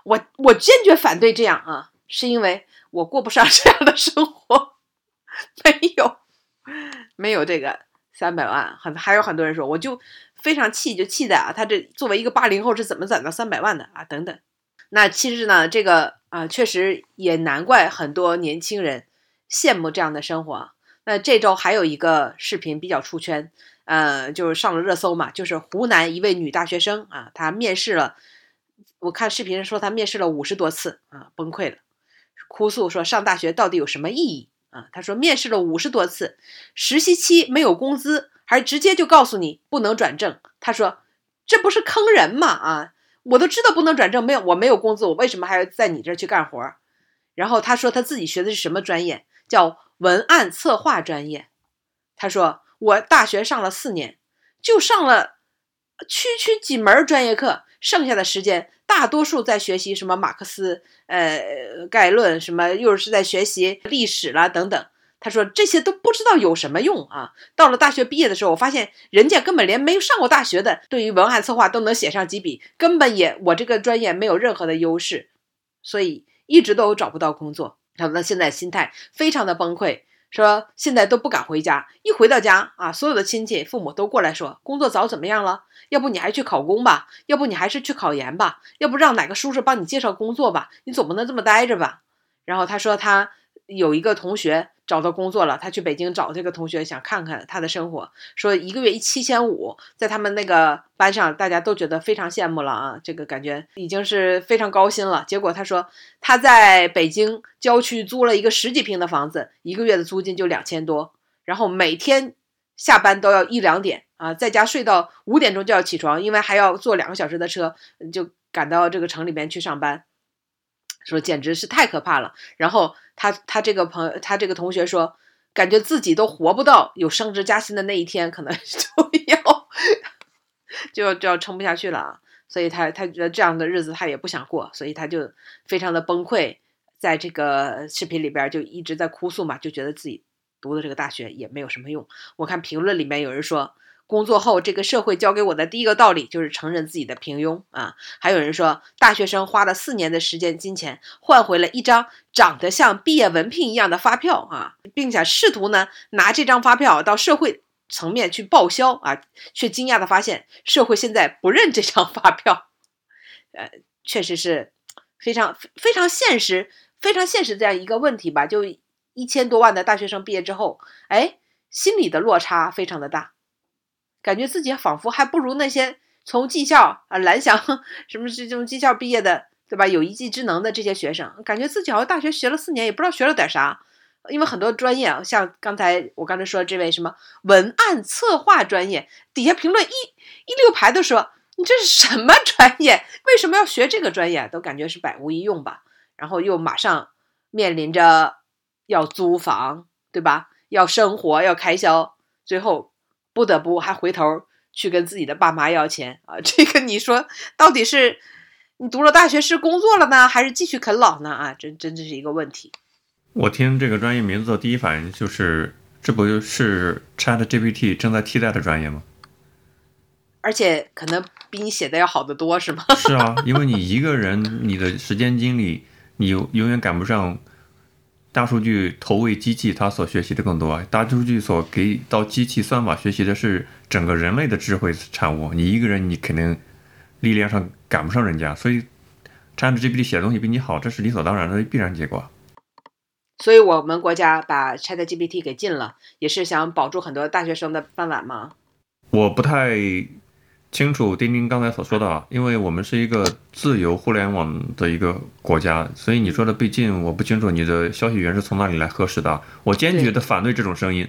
我我坚决反对这样啊，是因为我过不上这样的生活，没有没有这个三百万，很还有很多人说，我就非常气，就气在啊，他这作为一个八零后是怎么攒到三百万的啊？等等。那其实呢，这个啊、确实也难怪很多年轻人羡慕这样的生活。那这周还有一个视频比较出圈，呃，就是上了热搜嘛，就是湖南一位女大学生啊，她面试了，我看视频说她面试了五十多次啊，崩溃了，哭诉说上大学到底有什么意义啊？她说面试了五十多次，实习期没有工资，还直接就告诉你不能转正。他说这不是坑人吗？啊，我都知道不能转正，没有我没有工资，我为什么还要在你这儿去干活？然后他说他自己学的是什么专业，叫文案策划专业。他说我大学上了四年，就上了区区几门专业课，剩下的时间大多数在学习什么马克思呃概论，什么又是在学习历史啦等等。他说这些都不知道有什么用啊！到了大学毕业的时候，我发现人家根本连没有上过大学的，对于文案策划都能写上几笔，根本也我这个专业没有任何的优势，所以一直都找不到工作。他说现在心态非常的崩溃，说现在都不敢回家，一回到家啊，所有的亲戚父母都过来说工作找怎么样了？要不你还去考公吧？要不你还是去考研吧？要不让哪个叔叔帮你介绍工作吧？你总不能这么待着吧？然后他说他有一个同学找到工作了，他去北京找这个同学，想看看他的生活，说一个月一七千五，在他们那个班上，大家都觉得非常羡慕了啊，这个感觉已经是非常高薪了。结果他说他在北京郊区租了一个十几平的房子，一个月的租金就两千多，然后每天下班都要一两点啊，在家睡到五点钟就要起床，因为还要坐两个小时的车，就赶到这个城里边去上班。说简直是太可怕了。然后他他这个朋友，他这个同学说，感觉自己都活不到有升职加薪的那一天，可能就要 就要就要撑不下去了啊。所以他他觉得这样的日子他也不想过，所以他就非常的崩溃，在这个视频里边就一直在哭诉嘛，就觉得自己读的这个大学也没有什么用。我看评论里面有人说。工作后，这个社会教给我的第一个道理就是承认自己的平庸啊！还有人说，大学生花了四年的时间、金钱，换回了一张长得像毕业文凭一样的发票啊，并且试图呢拿这张发票到社会层面去报销啊，却惊讶的发现社会现在不认这张发票。呃，确实是非常非常现实、非常现实这样一个问题吧？就一千多万的大学生毕业之后，哎，心理的落差非常的大。感觉自己仿佛还不如那些从技校啊、蓝翔什么这种技校毕业的，对吧？有一技之能的这些学生，感觉自己好像大学学了四年，也不知道学了点啥。因为很多专业啊，像刚才我刚才说这位什么文案策划专业，底下评论一一溜排都说你这是什么专业？为什么要学这个专业？都感觉是百无一用吧。然后又马上面临着要租房，对吧？要生活，要开销，最后。不得不还回头去跟自己的爸妈要钱啊！这个你说到底是你读了大学是工作了呢，还是继续啃老呢？啊，真真这是一个问题。
我听这个专业名字的第一反应就是，这不就是 Chat GPT 正在替代的专业吗？
而且可能比你写的要好得多，是吗？
是啊，因为你一个人，你的时间精力你永永远赶不上大数据投喂机器它所学习的更多啊。大数据所给到机器算法学习的是整个人类的智慧产物，你一个人你肯定力量上赶不上人家，所以 ChatGPT 写的东西比你好，这是理所当然的必然结果。
所以我们国家把 ChatGPT 给禁了，也是想保住很多大学生的饭碗吗？
我不太清楚丁丁刚才所说的啊，因为我们是一个自由互联网的一个国家，所以你说的被禁，我不清楚你的消息源是从哪里来核实的。我坚决的反对这种声音。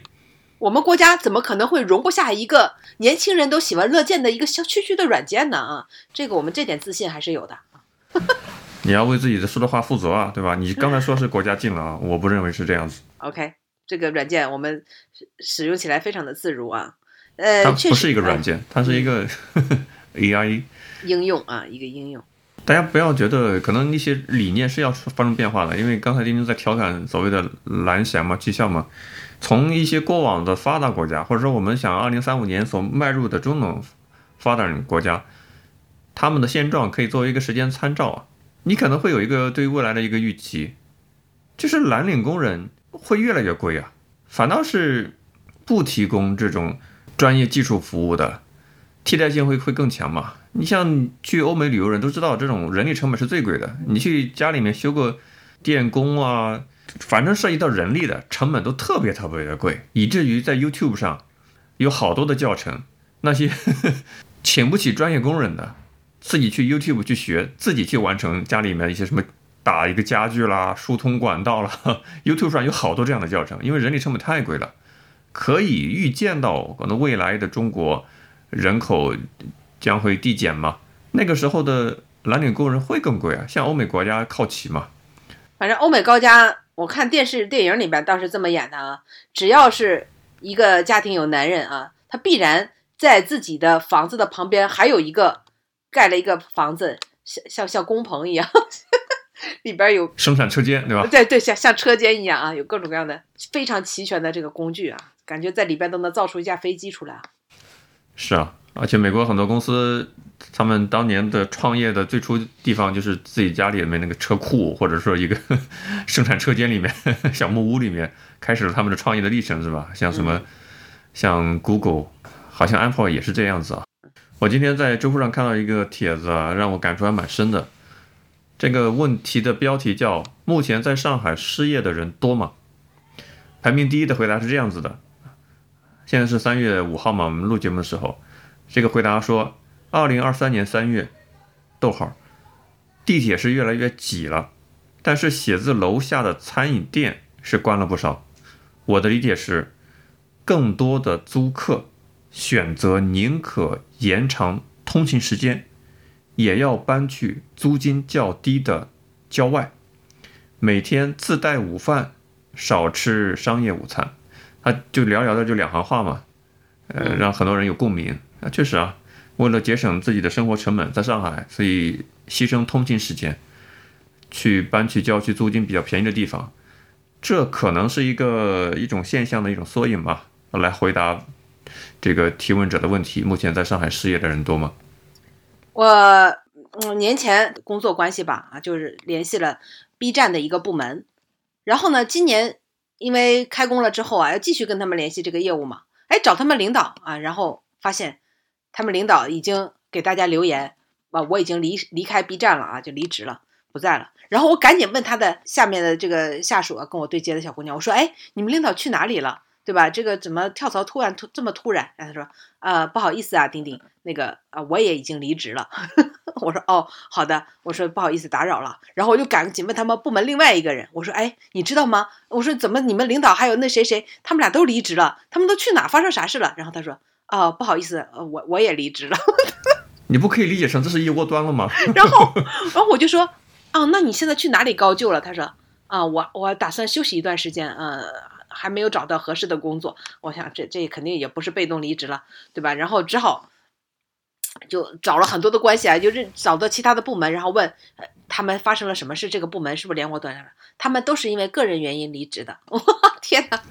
我们国家怎么可能会容不下一个年轻人都喜闻乐见的一个小区区的软件呢？啊，这个我们这点自信还是有的。
你要为自己的说的话负责啊，对吧？你刚才说是国家禁了啊，我不认为是这样子。
OK，这个软件我们使使用起来非常的自如啊。呃，
它不是一个软
啊
件，它是一个 AI。
应用啊，一个应用。
大家不要觉得可能一些理念是要发生变化的，因为刚才丁丁在调侃所谓的蓝翔嘛、绩效嘛，从一些过往的发达国家，或者说我们想二零三五年所迈入的中等发展国家，他们的现状可以作为一个时间参照啊。你可能会有一个对未来的一个预期，就是蓝领工人会越来越贵啊，反倒是不提供这种专业技术服务的，替代性会会更强嘛。你像去欧美旅游人都知道，这种人力成本是最贵的。你去家里面修个电工啊，反正涉及到人力的成本都特别特别的贵，以至于在 YouTube 上有好多的教程，那些请不起专业工人的，自己去 YouTube 去学，自己去完成家里面一些什么打一个家具啦、疏通管道啦，YouTube 上有好多这样的教程，因为人力成本太贵了。可以预见到，可能未来的中国人口将会递减嘛，那个时候的蓝领工人会更贵啊，向欧美国家靠齐嘛。
反正欧美高家，我看电视电影里边倒是这么演的啊，只要是一个家庭有男人啊，他必然在自己的房子的旁边还有一个盖了一个房子，像像像工棚一样，里边有
生产车间，对吧？
对对，像像车间一样啊，有各种各样的非常齐全的这个工具啊，感觉在里边都能造出一架飞机出来啊。
是啊，而且美国很多公司，他们当年的创业的最初地方就是自己家里面那个车库，或者说一个 生产车间里面小木屋里面，开始了他们的创业的历程，是吧？像什么，像 Google，好像 Apple 也是这样子啊。我今天在知乎上看到一个帖子啊，让我感触还蛮深的。这个问题的标题叫“目前在上海失业的人多吗？”排名第一的回答是这样子的。现在是三月五号嘛，我们录节目的时候，这个回答说，二零二三年三月，逗号，地铁是越来越挤了，但是写字楼下的餐饮店是关了不少。我的理解是，更多的租客选择宁可延长通勤时间，也要搬去租金较低的郊外，每天自带午饭，少吃商业午餐。他就聊聊的就两行话嘛，呃，让很多人有共鸣啊。确实啊，为了节省自己的生活成本，在上海，所以牺牲通勤时间，去搬去郊区租金比较便宜的地方，这可能是一个一种现象的一种缩影吧。来回答这个提问者的问题：目前在上海失业的人多吗？
我嗯年前工作关系吧啊，就是联系了 B 站的一个部门，然后呢，今年因为开工了之后啊，要继续跟他们联系这个业务嘛，哎，找他们领导啊，然后发现他们领导已经给大家留言啊，我已经离离开 B 站了啊，就离职了，不在了。然后我赶紧问他的下面的这个下属啊，跟我对接的小姑娘，我说，哎，你们领导去哪里了？对吧？这个怎么跳槽突然突这么突然？然后他说，呃，不好意思啊，丁丁，那个啊、我也已经离职了。我说哦，好的。我说不好意思打扰了。然后我就赶紧问他们部门另外一个人，我说哎，你知道吗？我说怎么你们领导还有那谁谁，他们俩都离职了，他们都去哪？发生啥事了？然后他说啊、不好意思，呃，我我也离职了。
你不可以理解成这是一窝端了吗？
然后然后我就说啊，那你现在去哪里高就了？他说啊，我我打算休息一段时间，呃，还没有找到合适的工作。我想这这肯定也不是被动离职了，对吧？然后只好就找了很多的关系啊，就是找到其他的部门，然后问、呃、他们发生了什么事，这个部门是不是连我端上了？他们都是因为个人原因离职的。哇，天哪！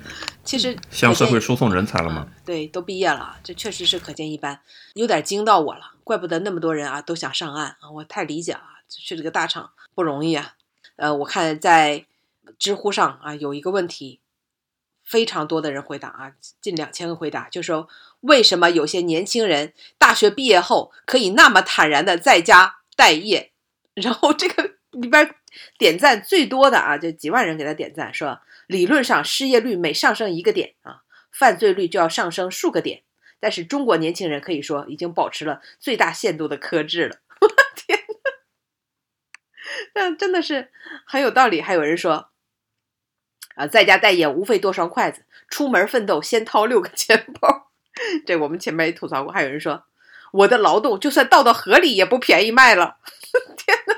其实
向社会输送人才了吗？
对，都毕业了，这确实是可见一斑，有点惊到我了。怪不得那么多人啊都想上岸啊，我太理解了，去这个大厂不容易啊。呃，我看在知乎上啊有一个问题，非常多的人回答啊，近两千个回答，就说为什么有些年轻人大学毕业后可以那么坦然的在家待业？然后这个里边点赞最多的啊，就几万人给他点赞，说理论上失业率每上升一个点啊，犯罪率就要上升数个点。但是中国年轻人可以说已经保持了最大限度的克制了。我天呐，真的是很有道理。还有人说，啊，在家待业无非多双筷子，出门奋斗先掏六个钱包。这我们前面也吐槽过。还有人说，我的劳动就算倒到河里也不便宜卖了。天哪！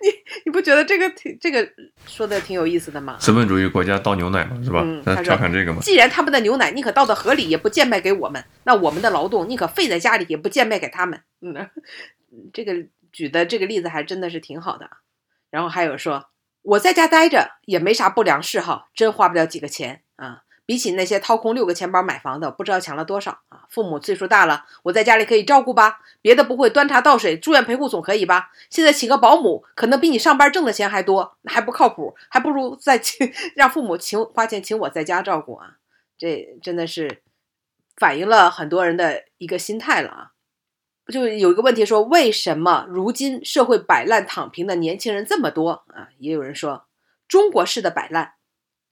你你不觉得这个挺这个说的挺有意思的吗？
资本主义国家倒牛奶嘛，是吧？那调侃这个嘛。
既然他们的牛奶宁可倒到河里，也不贱卖给我们，那我们的劳动宁可废在家里，也不贱卖给他们。嗯，这个举的这个例子还真的是挺好的。然后还有说，我在家待着也没啥不良嗜好，真花不了几个钱啊。比起那些掏空六个钱包买房的，不知道强了多少啊！父母岁数大了，我在家里可以照顾吧，别的不会，端茶倒水、住院陪护总可以吧？现在请个保姆，可能比你上班挣的钱还多，还不靠谱，还不如再请 让父母请花钱请我在家照顾啊！这真的是反映了很多人的一个心态了啊！就有一个问题说，为什么如今社会摆烂躺平的年轻人这么多啊？也有人说，中国式的摆烂。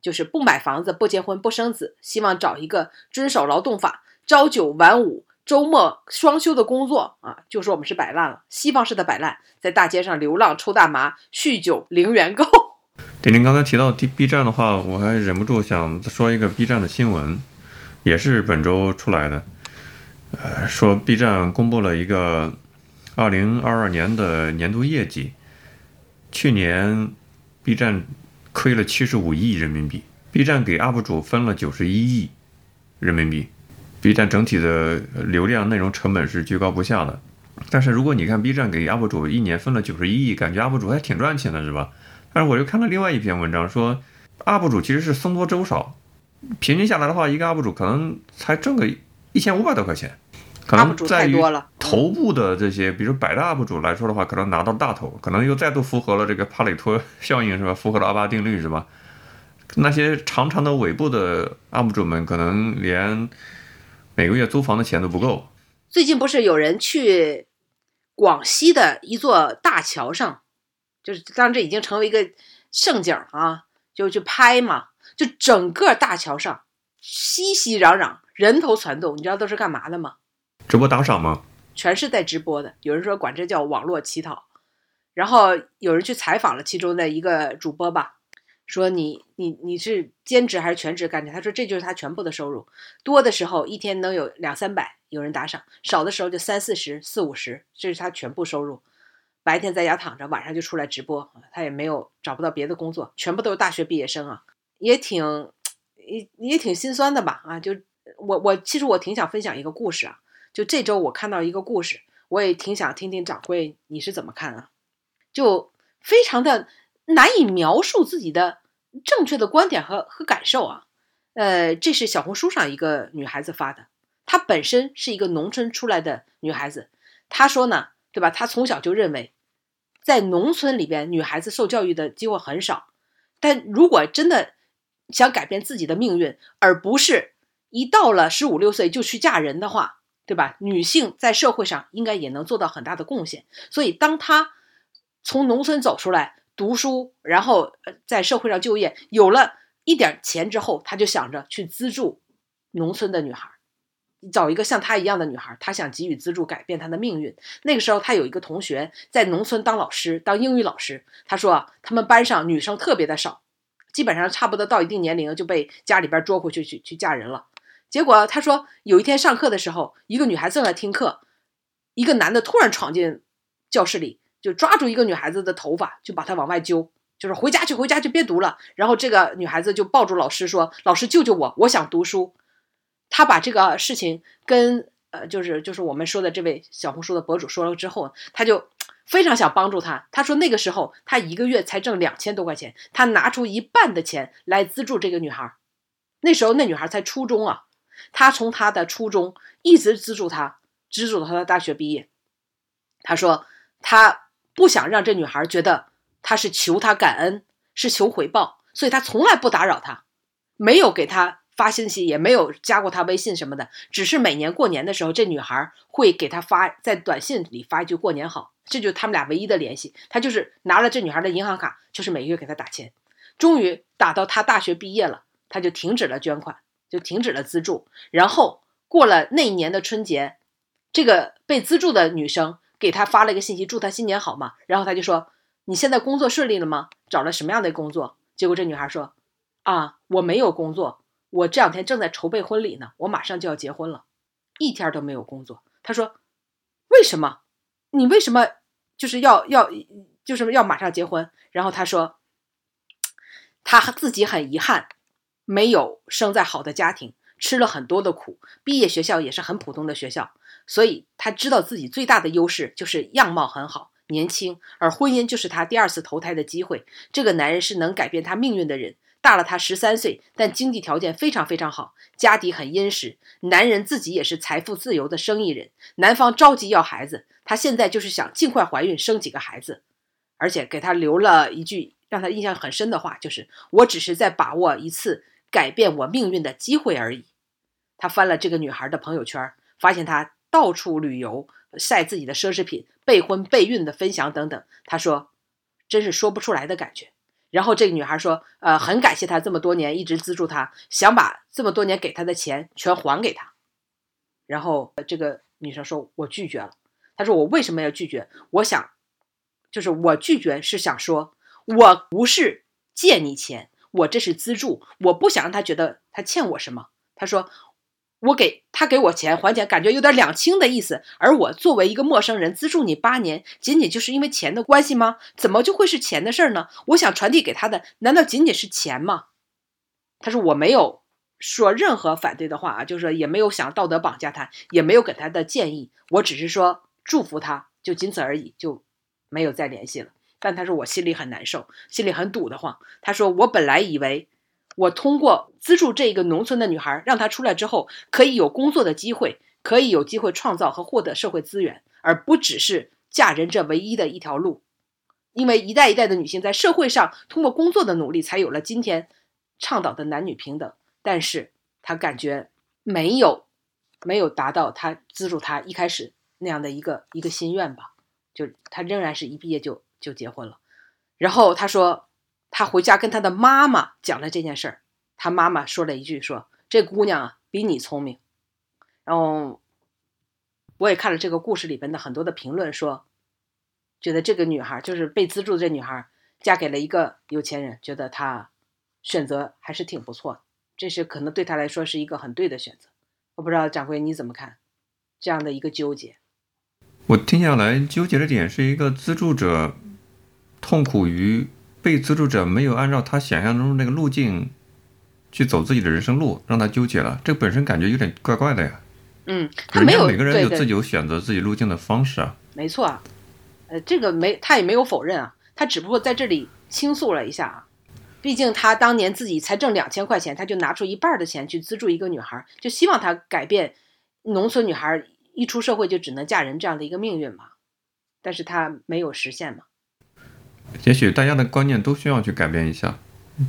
就是不买房子、不结婚、不生子，希望找一个遵守劳动法、朝九晚五、周末双休的工作啊！就说我们是摆烂了，西方式的摆烂，在大街上流浪、抽大麻、酗酒、零元购。
丁丁刚才提到 B B 站的话，我还忍不住想说一个 B 站的新闻，也是本周出来的。呃，说 B 站公布了一个二零二二年的年度业绩，去年 B 站。亏了七十五亿人民币，B 站给 UP 主分了九十一亿人民币，B 站整体的流量内容成本是居高不下的。但是如果你看 B 站给 UP 主一年分了九十一亿，感觉 UP 主还挺赚钱的，是吧？但是我又看了另外一篇文章，说 UP 主其实是僧多粥少，平均下来的话，一个 UP 主可能才挣个一千五百多块钱。可能在于头部的这些，比如百大 UP 主来说的话，可能拿到大头，可能又再度符合了这个帕累托 效应，是吧？符合了阿巴定律，是吧？那些长长的尾部的 UP 主们，可能连每个月租房的钱都不够。
最近不是有人去广西的一座大桥上，就是当然这已经成为一个盛景啊，就去拍嘛，就整个大桥上熙熙攘攘，人头攒动，你知道都是干嘛的吗？
直播打赏吗？
全是在直播的。有人说管这叫网络乞讨，然后有人去采访了其中的一个主播吧，说你你你是兼职还是全职干的？他说这就是他全部的收入，多的时候一天能有两三百有人打赏，少的时候就三四十、四五十，这是他全部收入。白天在家躺着，晚上就出来直播，他也没有找不到别的工作，全部都是大学毕业生啊，也挺也也挺心酸的吧？啊，就我我其实我挺想分享一个故事啊。就这周我看到一个故事，我也挺想听听掌柜你是怎么看啊？就非常的难以描述自己的正确的观点和和感受啊。呃，这是小红书上一个女孩子发的，她本身是一个农村出来的女孩子，她说呢，对吧？她从小就认为，在农村里边，女孩子受教育的机会很少，但如果真的想改变自己的命运，而不是一到了十五六岁就去嫁人的话。对吧？女性在社会上应该也能做到很大的贡献。所以，当她从农村走出来读书，然后在社会上就业，有了一点钱之后，她就想着去资助农村的女孩，找一个像她一样的女孩，她想给予资助，改变她的命运。那个时候，她有一个同学在农村当老师，当英语老师。他说，他们班上女生特别的少，基本上差不多到一定年龄就被家里边捉回去去去嫁人了。结果他说，有一天上课的时候，一个女孩子正在听课，一个男的突然闯进教室里，就抓住一个女孩子的头发，就把她往外揪，就是回家去，回家去，别读了。然后这个女孩子就抱住老师说：“老师救救我，我想读书。”他把这个事情跟呃，就是就是我们说的这位小红书的博主说了之后，他就非常想帮助他。他说那个时候他一个月才挣两千多块钱，他拿出一半的钱来资助这个女孩。那时候那女孩才初中啊。他从他的初中一直资助他，资助到他的大学毕业。他说他不想让这女孩觉得他是求他感恩，是求回报，所以他从来不打扰他，没有给他发信息，也没有加过他微信什么的，只是每年过年的时候，这女孩会给他发在短信里发一句“过年好”，这就是他们俩唯一的联系。他就是拿了这女孩的银行卡，就是每个月给她打钱。终于打到他大学毕业了，他就停止了捐款，就停止了资助。然后过了那一年的春节，这个被资助的女生给他发了一个信息，祝他新年好嘛。然后他就说：“你现在工作顺利了吗？找了什么样的工作？”结果这女孩说：“啊，我没有工作。”我这两天正在筹备婚礼呢，我马上就要结婚了，一天都没有工作。他说：“为什么？你为什么就是要要就是要马上结婚？”然后他说：“他自己很遗憾，没有生在好的家庭，吃了很多的苦，毕业学校也是很普通的学校，所以他知道自己最大的优势就是样貌很好，年轻，而婚姻就是他第二次投胎的机会。这个男人是能改变他命运的人。”大了他十三岁，但经济条件非常非常好，家底很殷实。男人自己也是财富自由的生意人。男方着急要孩子，他现在就是想尽快怀孕生几个孩子，而且给他留了一句让他印象很深的话，就是“我只是在把握一次改变我命运的机会而已”。他翻了这个女孩的朋友圈，发现她到处旅游，晒自己的奢侈品，备婚备孕的分享等等。他说：“真是说不出来的感觉。”然后这个女孩说：“呃，很感谢他这么多年一直资助他，想把这么多年给他的钱全还给他。”然后这个女生说：“我拒绝了。”她说：“我为什么要拒绝？我想，就是我拒绝是想说，我不是借你钱，我这是资助，我不想让他觉得他欠我什么。”他说。我给他给我钱还钱，感觉有点两清的意思。而我作为一个陌生人资助你八年，仅仅就是因为钱的关系吗？怎么就会是钱的事儿呢？我想传递给他的，难道仅仅是钱吗？他说我没有说任何反对的话啊，就是也没有想道德绑架他，也没有给他的建议，我只是说祝福他，就仅此而已，就没有再联系了。但他说我心里很难受，心里很堵得慌。他说我本来以为。我通过资助这个农村的女孩，让她出来之后可以有工作的机会，可以有机会创造和获得社会资源，而不只是嫁人这唯一的一条路。因为一代一代的女性在社会上通过工作的努力，才有了今天倡导的男女平等。但是她感觉没有没有达到她资助她一开始那样的一个一个心愿吧，就她仍然是一毕业就就结婚了。然后他说。他回家跟他的妈妈讲了这件事儿，他妈妈说了一句：“说这姑娘啊比你聪明。”然后我也看了这个故事里边的很多的评论，说觉得这个女孩就是被资助的这女孩嫁给了一个有钱人，觉得她选择还是挺不错的，这是可能对她来说是一个很对的选择。我不知道掌柜你怎么看这样的一个纠结？
我听下来纠结的点是一个资助者痛苦于。被资助者没有按照他想象中那个路径去走自己的人生路，让他纠结了。这本身感觉有点怪怪的呀。
嗯，他没有
每个人有自己有选择自己路径的方式啊。
没错啊，呃，这个没他也没有否认啊，他只不过在这里倾诉了一下啊。毕竟他当年自己才挣两千块钱，他就拿出一半的钱去资助一个女孩，就希望她改变农村女孩一出社会就只能嫁人这样的一个命运嘛。但是他没有实现嘛。
也许大家的观念都需要去改变一下，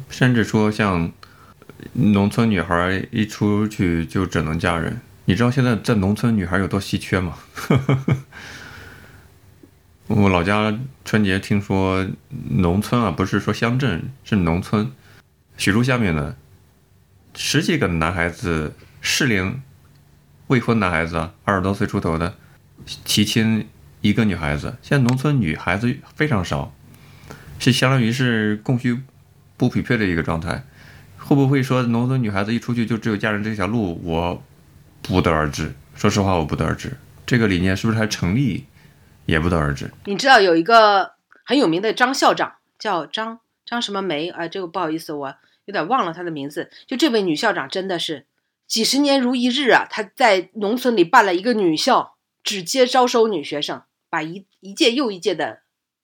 甚至说像农村女孩一出去就只能嫁人。你知道现在在农村女孩有多稀缺吗？我老家春节听说农村啊，不是说乡镇，是农村，许都下面的十几个男孩子适龄未婚男孩子，二十多岁出头的提亲一个女孩子。现在农村女孩子非常少。是相当于是供需不匹配的一个状态，会不会说农村女孩子一出去就只有嫁人这条路？我不得而知。说实话，我不得而知。这个理念是不是还成立，也不得而知。
你知道有一个很有名的张校长，叫张张什么梅？啊，这个不好意思，我有点忘了她的名字。就这位女校长真的是几十年如一日啊！她在农村里办了一个女校，只接招收女学生，把一一届又一届的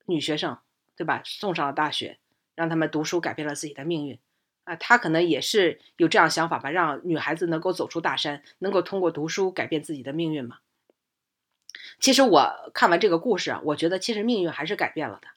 女学生。对吧？送上了大学，让他们读书，改变了自己的命运，啊，他可能也是有这样想法吧，让女孩子能够走出大山，能够通过读书改变自己的命运嘛。其实我看完这个故事啊，我觉得其实命运还是改变了的，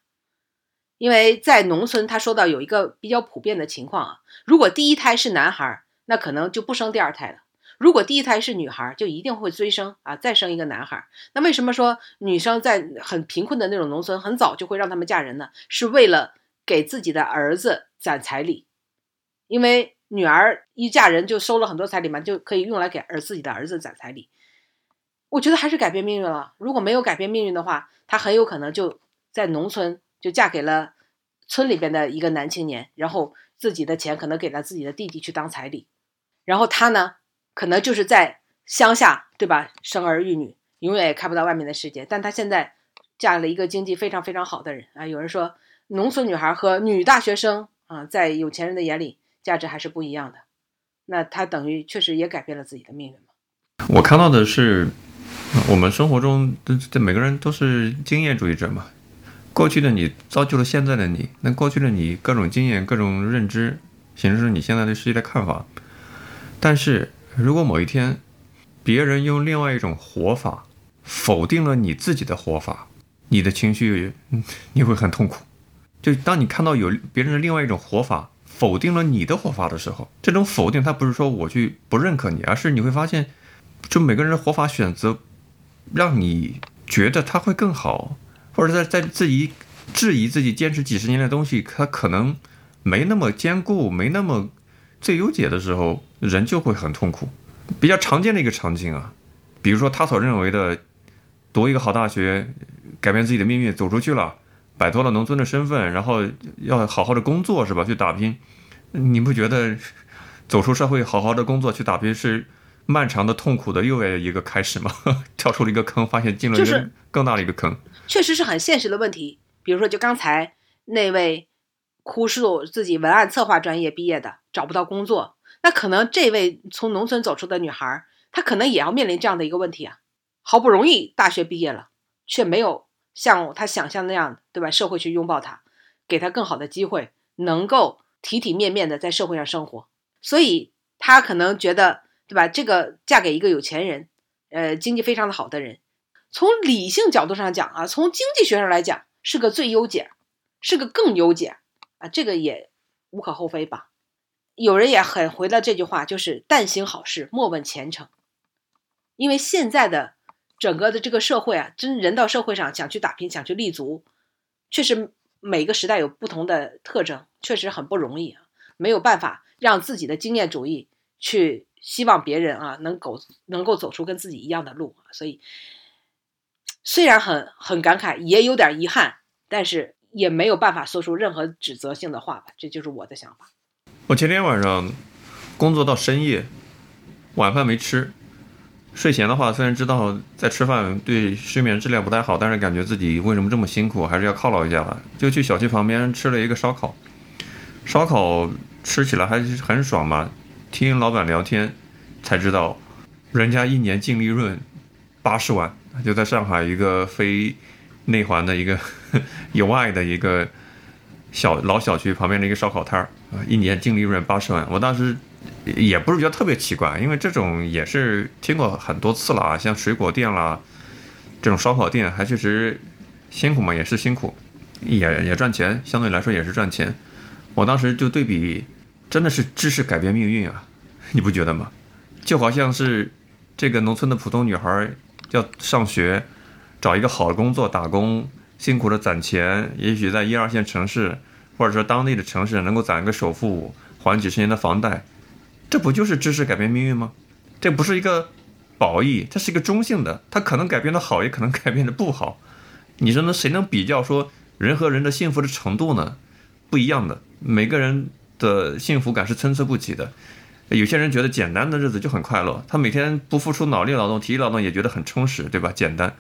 因为在农村，他说到有一个比较普遍的情况啊，如果第一胎是男孩，那可能就不生第二胎了；如果第一胎是女孩，就一定会追生啊，再生一个男孩。那为什么说女生在很贫困的那种农村，很早就会让他们嫁人呢？是为了给自己的儿子攒彩礼，因为女儿一嫁人就收了很多彩礼嘛，就可以用来给儿自己的儿子攒彩礼。我觉得还是改变命运了。如果没有改变命运的话，她很有可能就在农村。就嫁给了村里边的一个男青年，然后自己的钱可能给了自己的弟弟去当彩礼，然后他呢，可能就是在乡下，对吧？生儿育女，永远也看不到外面的世界。但她现在嫁了一个经济非常非常好的人啊。有人说，农村女孩和女大学生啊，在有钱人的眼里，价值还是不一样的。那她等于确实也改变了自己的命运嘛？
我看到的是，我们生活中这每个人都是经验主义者嘛。过去的你造就了现在的你，那过去的你各种经验、各种认知，形成了你现在对世界的看法。但是如果某一天，别人用另外一种活法否定了你自己的活法，你的情绪你会很痛苦。就当你看到有别人的另外一种活法否定了你的活法的时候，这种否定它不是说我去不认可你，而是你会发现，就每个人的活法选择，让你觉得他会更好。或者在在自己质疑自己坚持几十年的东西，它可能没那么坚固，没那么最优解的时候，人就会很痛苦。比较常见的一个场景啊，比如说他所认为的读一个好大学，改变自己的命运，走出去了，摆脱了农村的身份，然后要好好的工作是吧？去打拼，你不觉得走出社会，好好的工作去打拼是漫长的痛苦的又一个开始吗？跳出了一个坑，发现进了一个更大的一个坑。
确实是很现实的问题，比如说，就刚才那位哭诉自己文案策划专业毕业的找不到工作，那可能这位从农村走出的女孩，她可能也要面临这样的一个问题啊。好不容易大学毕业了，却没有像她想象那样，对吧？社会去拥抱她，给她更好的机会，能够体体面面的在社会上生活。所以她可能觉得，对吧？这个嫁给一个有钱人，呃，经济非常的好的人。从理性角度上讲啊，从经济学上来讲，是个最优解，是个更优解啊，这个也无可厚非吧。有人也很回了这句话，就是“但行好事，莫问前程”。因为现在的整个的这个社会啊，真人到社会上想去打拼、想去立足，确实每个时代有不同的特征，确实很不容易啊，没有办法让自己的经验主义去希望别人啊能够能够走出跟自己一样的路所以。虽然很很感慨，也有点遗憾，但是也没有办法说出任何指责性的话吧。这就是我的想法。
我前天晚上工作到深夜，晚饭没吃，睡前的话虽然知道在吃饭对睡眠质量不太好，但是感觉自己为什么这么辛苦，还是要犒劳一下吧，就去小区旁边吃了一个烧烤。烧烤吃起来还是很爽嘛。听老板聊天才知道，人家一年净利润八十万。就在上海一个非内环的一个 有爱的一个小老小区旁边的一个烧烤摊儿，一年净利润八十万。我当时也不是觉得特别奇怪，因为这种也是听过很多次了啊，像水果店啦，这种烧烤店还确实辛苦嘛，也是辛苦，也也赚钱，相对来说也是赚钱。我当时就对比，真的是知识改变命运啊，你不觉得吗？就好像是这个农村的普通女孩。要上学，找一个好的工作打工，辛苦的攒钱，也许在一二线城市，或者说当地的城市能够攒个首付，还几十年的房贷，这不就是知识改变命运吗？这不是一个褒义，它是一个中性的，它可能改变的好，也可能改变的不好。你说呢？谁能比较说人和人的幸福的程度呢？不一样的，每个人的幸福感是参差不齐的。有些人觉得简单的日子就很快乐，他每天不付出脑力劳动、体力劳动也觉得很充实，对吧？简单。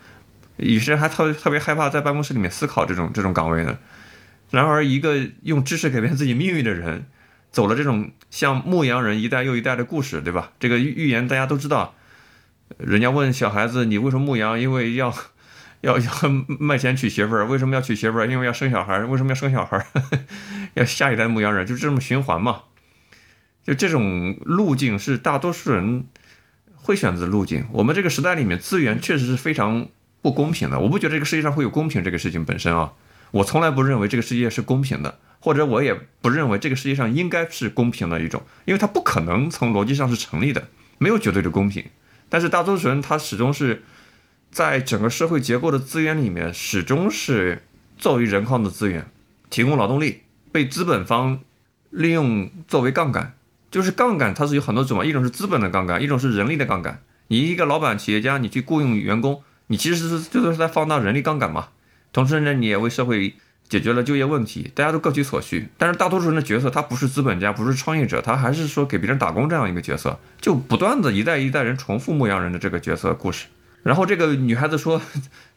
有些人还特特别害怕在办公室里面思考这种这种岗位呢。然而，一个用知识改变自己命运的人，走了这种像牧羊人一代又一代的故事，对吧？这个寓言大家都知道。人家问小孩子：“你为什么牧羊？因为要 要要卖钱娶媳妇儿。为什么要娶媳妇儿？因为要生小孩。为什么要生小孩？要下一代牧羊人，就这么循环嘛。”就这种路径是大多数人会选择路径。我们这个时代里面资源确实是非常不公平的。我不觉得这个世界上会有公平这个事情本身啊。我从来不认为这个世界是公平的，或者我也不认为这个世界上应该是公平的一种，因为它不可能从逻辑上是成立的，没有绝对的公平。但是大多数人他始终是在整个社会结构的资源里面，始终是作为人矿的资源，提供劳动力，被资本方利用作为杠杆。就是杠杆，它是有很多种嘛，一种是资本的杠杆，一种是人力的杠杆。你一个老板、企业家，你去雇佣员工，你其实是就是在放大人力杠杆嘛。同时呢，你也为社会解决了就业问题，大家都各取所需。但是大多数人的角色，他不是资本家，不是创业者，他还是说给别人打工这样一个角色，就不断的一代一代人重复牧羊人的这个角色故事。然后这个女孩子说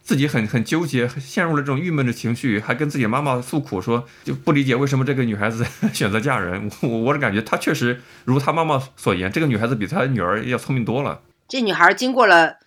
自己很很纠结，陷入了这种郁闷的情绪，还跟自己妈妈诉苦，说就不理解为什么这个女孩子 选择嫁人。我我是感觉，她确实如她妈妈所言，这个女孩子比她女儿要聪明多了。
这女孩经过了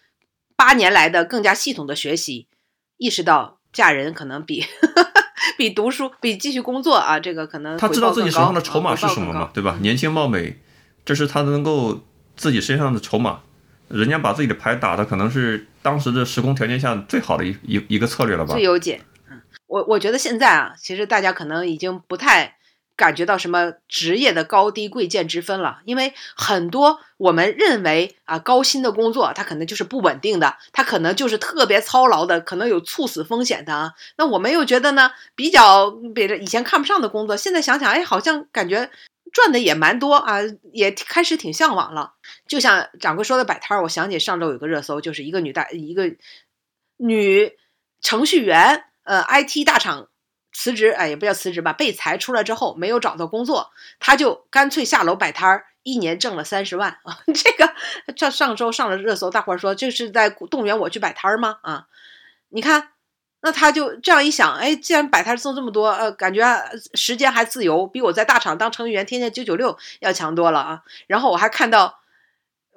八年来的更加系统的学习，意识到嫁人可能比 比读书、比继续工作啊，这个可能
他知道自己手上的筹码是什么
嘛？
对吧？年轻貌美，这是他能够自己身上的筹码。人家把自己的牌打的可能是当时的时空条件下最好的一一一个策略了吧？
最优解。嗯，我我觉得现在啊，其实大家可能已经不太感觉到什么职业的高低贵贱之分了，因为很多我们认为啊高薪的工作，它可能就是不稳定的，它可能就是特别操劳的，可能有猝死风险的啊。那我们又觉得呢，比较比以前看不上的工作，现在想想，哎，好像感觉。赚的也蛮多啊，也开始挺向往了。就像掌柜说的摆摊儿，我想起上周有个热搜，就是一个女大一个女程序员，呃，IT 大厂辞职，哎，也不叫辞职吧，被裁出来之后没有找到工作，他就干脆下楼摆摊儿，一年挣了三十万啊。这个上上周上了热搜，大伙儿说这是在动员我去摆摊儿吗？啊，你看。那他就这样一想，哎，既然摆摊挣这么多，呃，感觉时间还自由，比我在大厂当程序员天天九九六要强多了啊。然后我还看到，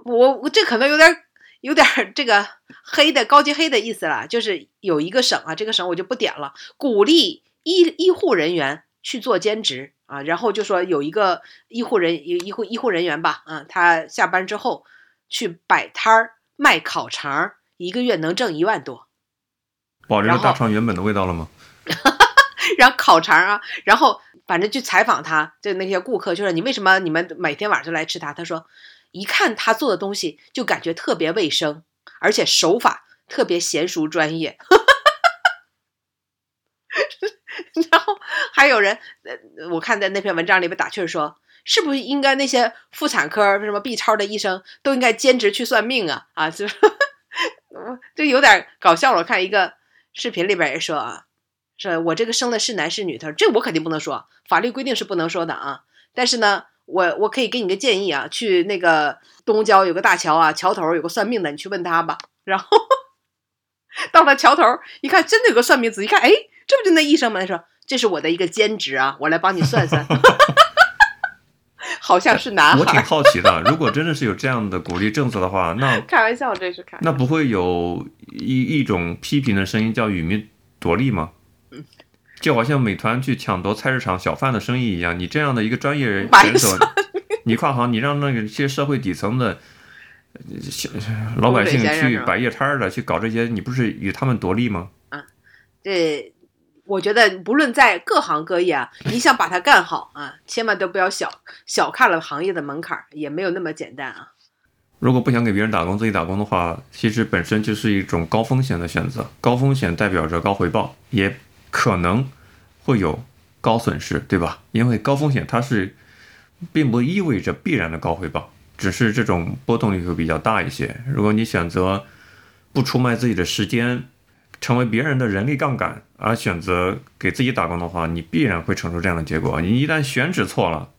我我这可能有点有点这个黑的高级黑的意思了，就是有一个省啊，这个省我就不点了，鼓励医医护人员去做兼职啊。然后就说有一个医护人医护医护人员吧，啊，他下班之后去摆摊儿卖烤肠，一个月能挣一万多。
保留大肠原本的味道了吗？
然后烤肠啊，然后反正去采访他，就那些顾客就说：“你为什么你们每天晚上来吃它？”他说：“一看他做的东西，就感觉特别卫生，而且手法特别娴熟专业。”然后还有人，呃我看在那篇文章里边打趣说：“是不是应该那些妇产科什么 B 超的医生都应该兼职去算命啊？”啊，就 就有点搞笑了。我看一个。视频里边也说啊，说我这个生的是男是女？他说这我肯定不能说，法律规定是不能说的啊。但是呢，我我可以给你个建议啊，去那个东郊有个大桥啊，桥头有个算命的，你去问他吧。然后 到了桥头一看，真的有个算命，仔细看，哎，这不就那医生吗？他说这是我的一个兼职啊，我来帮你算算。好像是男孩。
我挺好奇的，如果真的是有这样的鼓励政策的话，那
开玩笑，这是开。
那不会有一一种批评的声音叫与民夺利吗？就好像美团去抢夺菜市场小贩的生意一样，你这样的一个专业选手，你跨行，你让那个些社会底层的小老百姓去摆夜摊的去搞这些，你不是与他们夺利吗？
啊，这。我觉得不论在各行各业啊，你想把它干好啊，千万都不要小小看了行业的门槛，也没有那么简单啊。
如果不想给别人打工，自己打工的话，其实本身就是一种高风险的选择。高风险代表着高回报，也可能会有高损失，对吧？因为高风险它是并不意味着必然的高回报，只是这种波动率会比较大一些。如果你选择不出卖自己的时间。成为别人的人力杠杆而选择给自己打工的话，你必然会承受这样的结果。你一旦选址错了，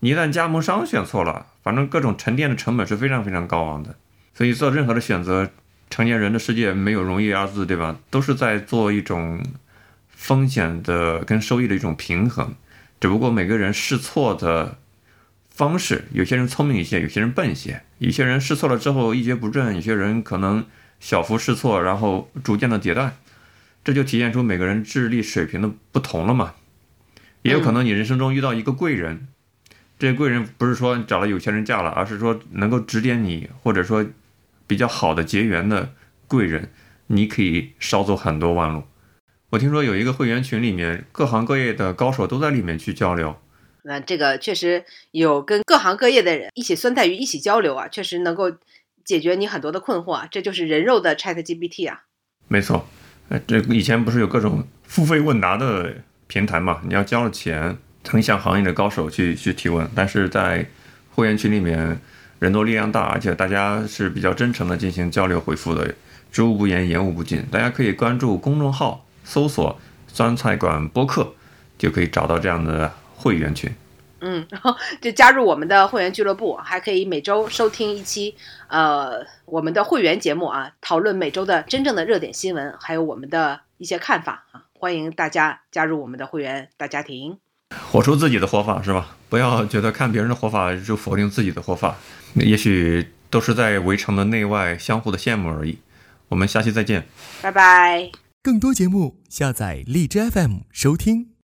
你一旦加盟商选错了，反正各种沉淀的成本是非常非常高昂的。所以做任何的选择，成年人的世界没有容易二字，对吧？都是在做一种风险的跟收益的一种平衡。只不过每个人试错的方式，有些人聪明一些，有些人笨一些。有些人试错了之后一蹶不振，有些人可能。小幅试错，然后逐渐的迭代，这就体现出每个人智力水平的不同了嘛。也有可能你人生中遇到一个贵人，这贵人不是说找了有钱人嫁了，而是说能够指点你，或者说比较好的结缘的贵人，你可以少走很多弯路。我听说有一个会员群里面，各行各业的高手都在里面去交流。
那这个确实有跟各行各业的人一起酸菜鱼一起交流啊，确实能够解决你很多的困惑啊。这就是人肉的 Chat GPT 啊。
没错，呃，这以前不是有各种付费问答的平台嘛？你要交了钱，很向行业的高手去去提问。但是在会员群里面，人多力量大，而且大家是比较真诚的进行交流回复的，知无不言，言无不尽。大家可以关注公众号，搜索“酸菜馆播客”，就可以找到这样的。会员群，
嗯，然后就加入我们的会员俱乐部，还可以每周收听一期，呃，我们的会员节目啊，讨论每周的真正的热点新闻，还有我们的一些看法啊，欢迎大家加入我们的会员大家庭，
活出自己的活法是吧？不要觉得看别人的活法就否定自己的活法，也许都是在围城的内外相互的羡慕而已。我们下期再见，
拜拜。
更多节目下载荔枝 FM 收听。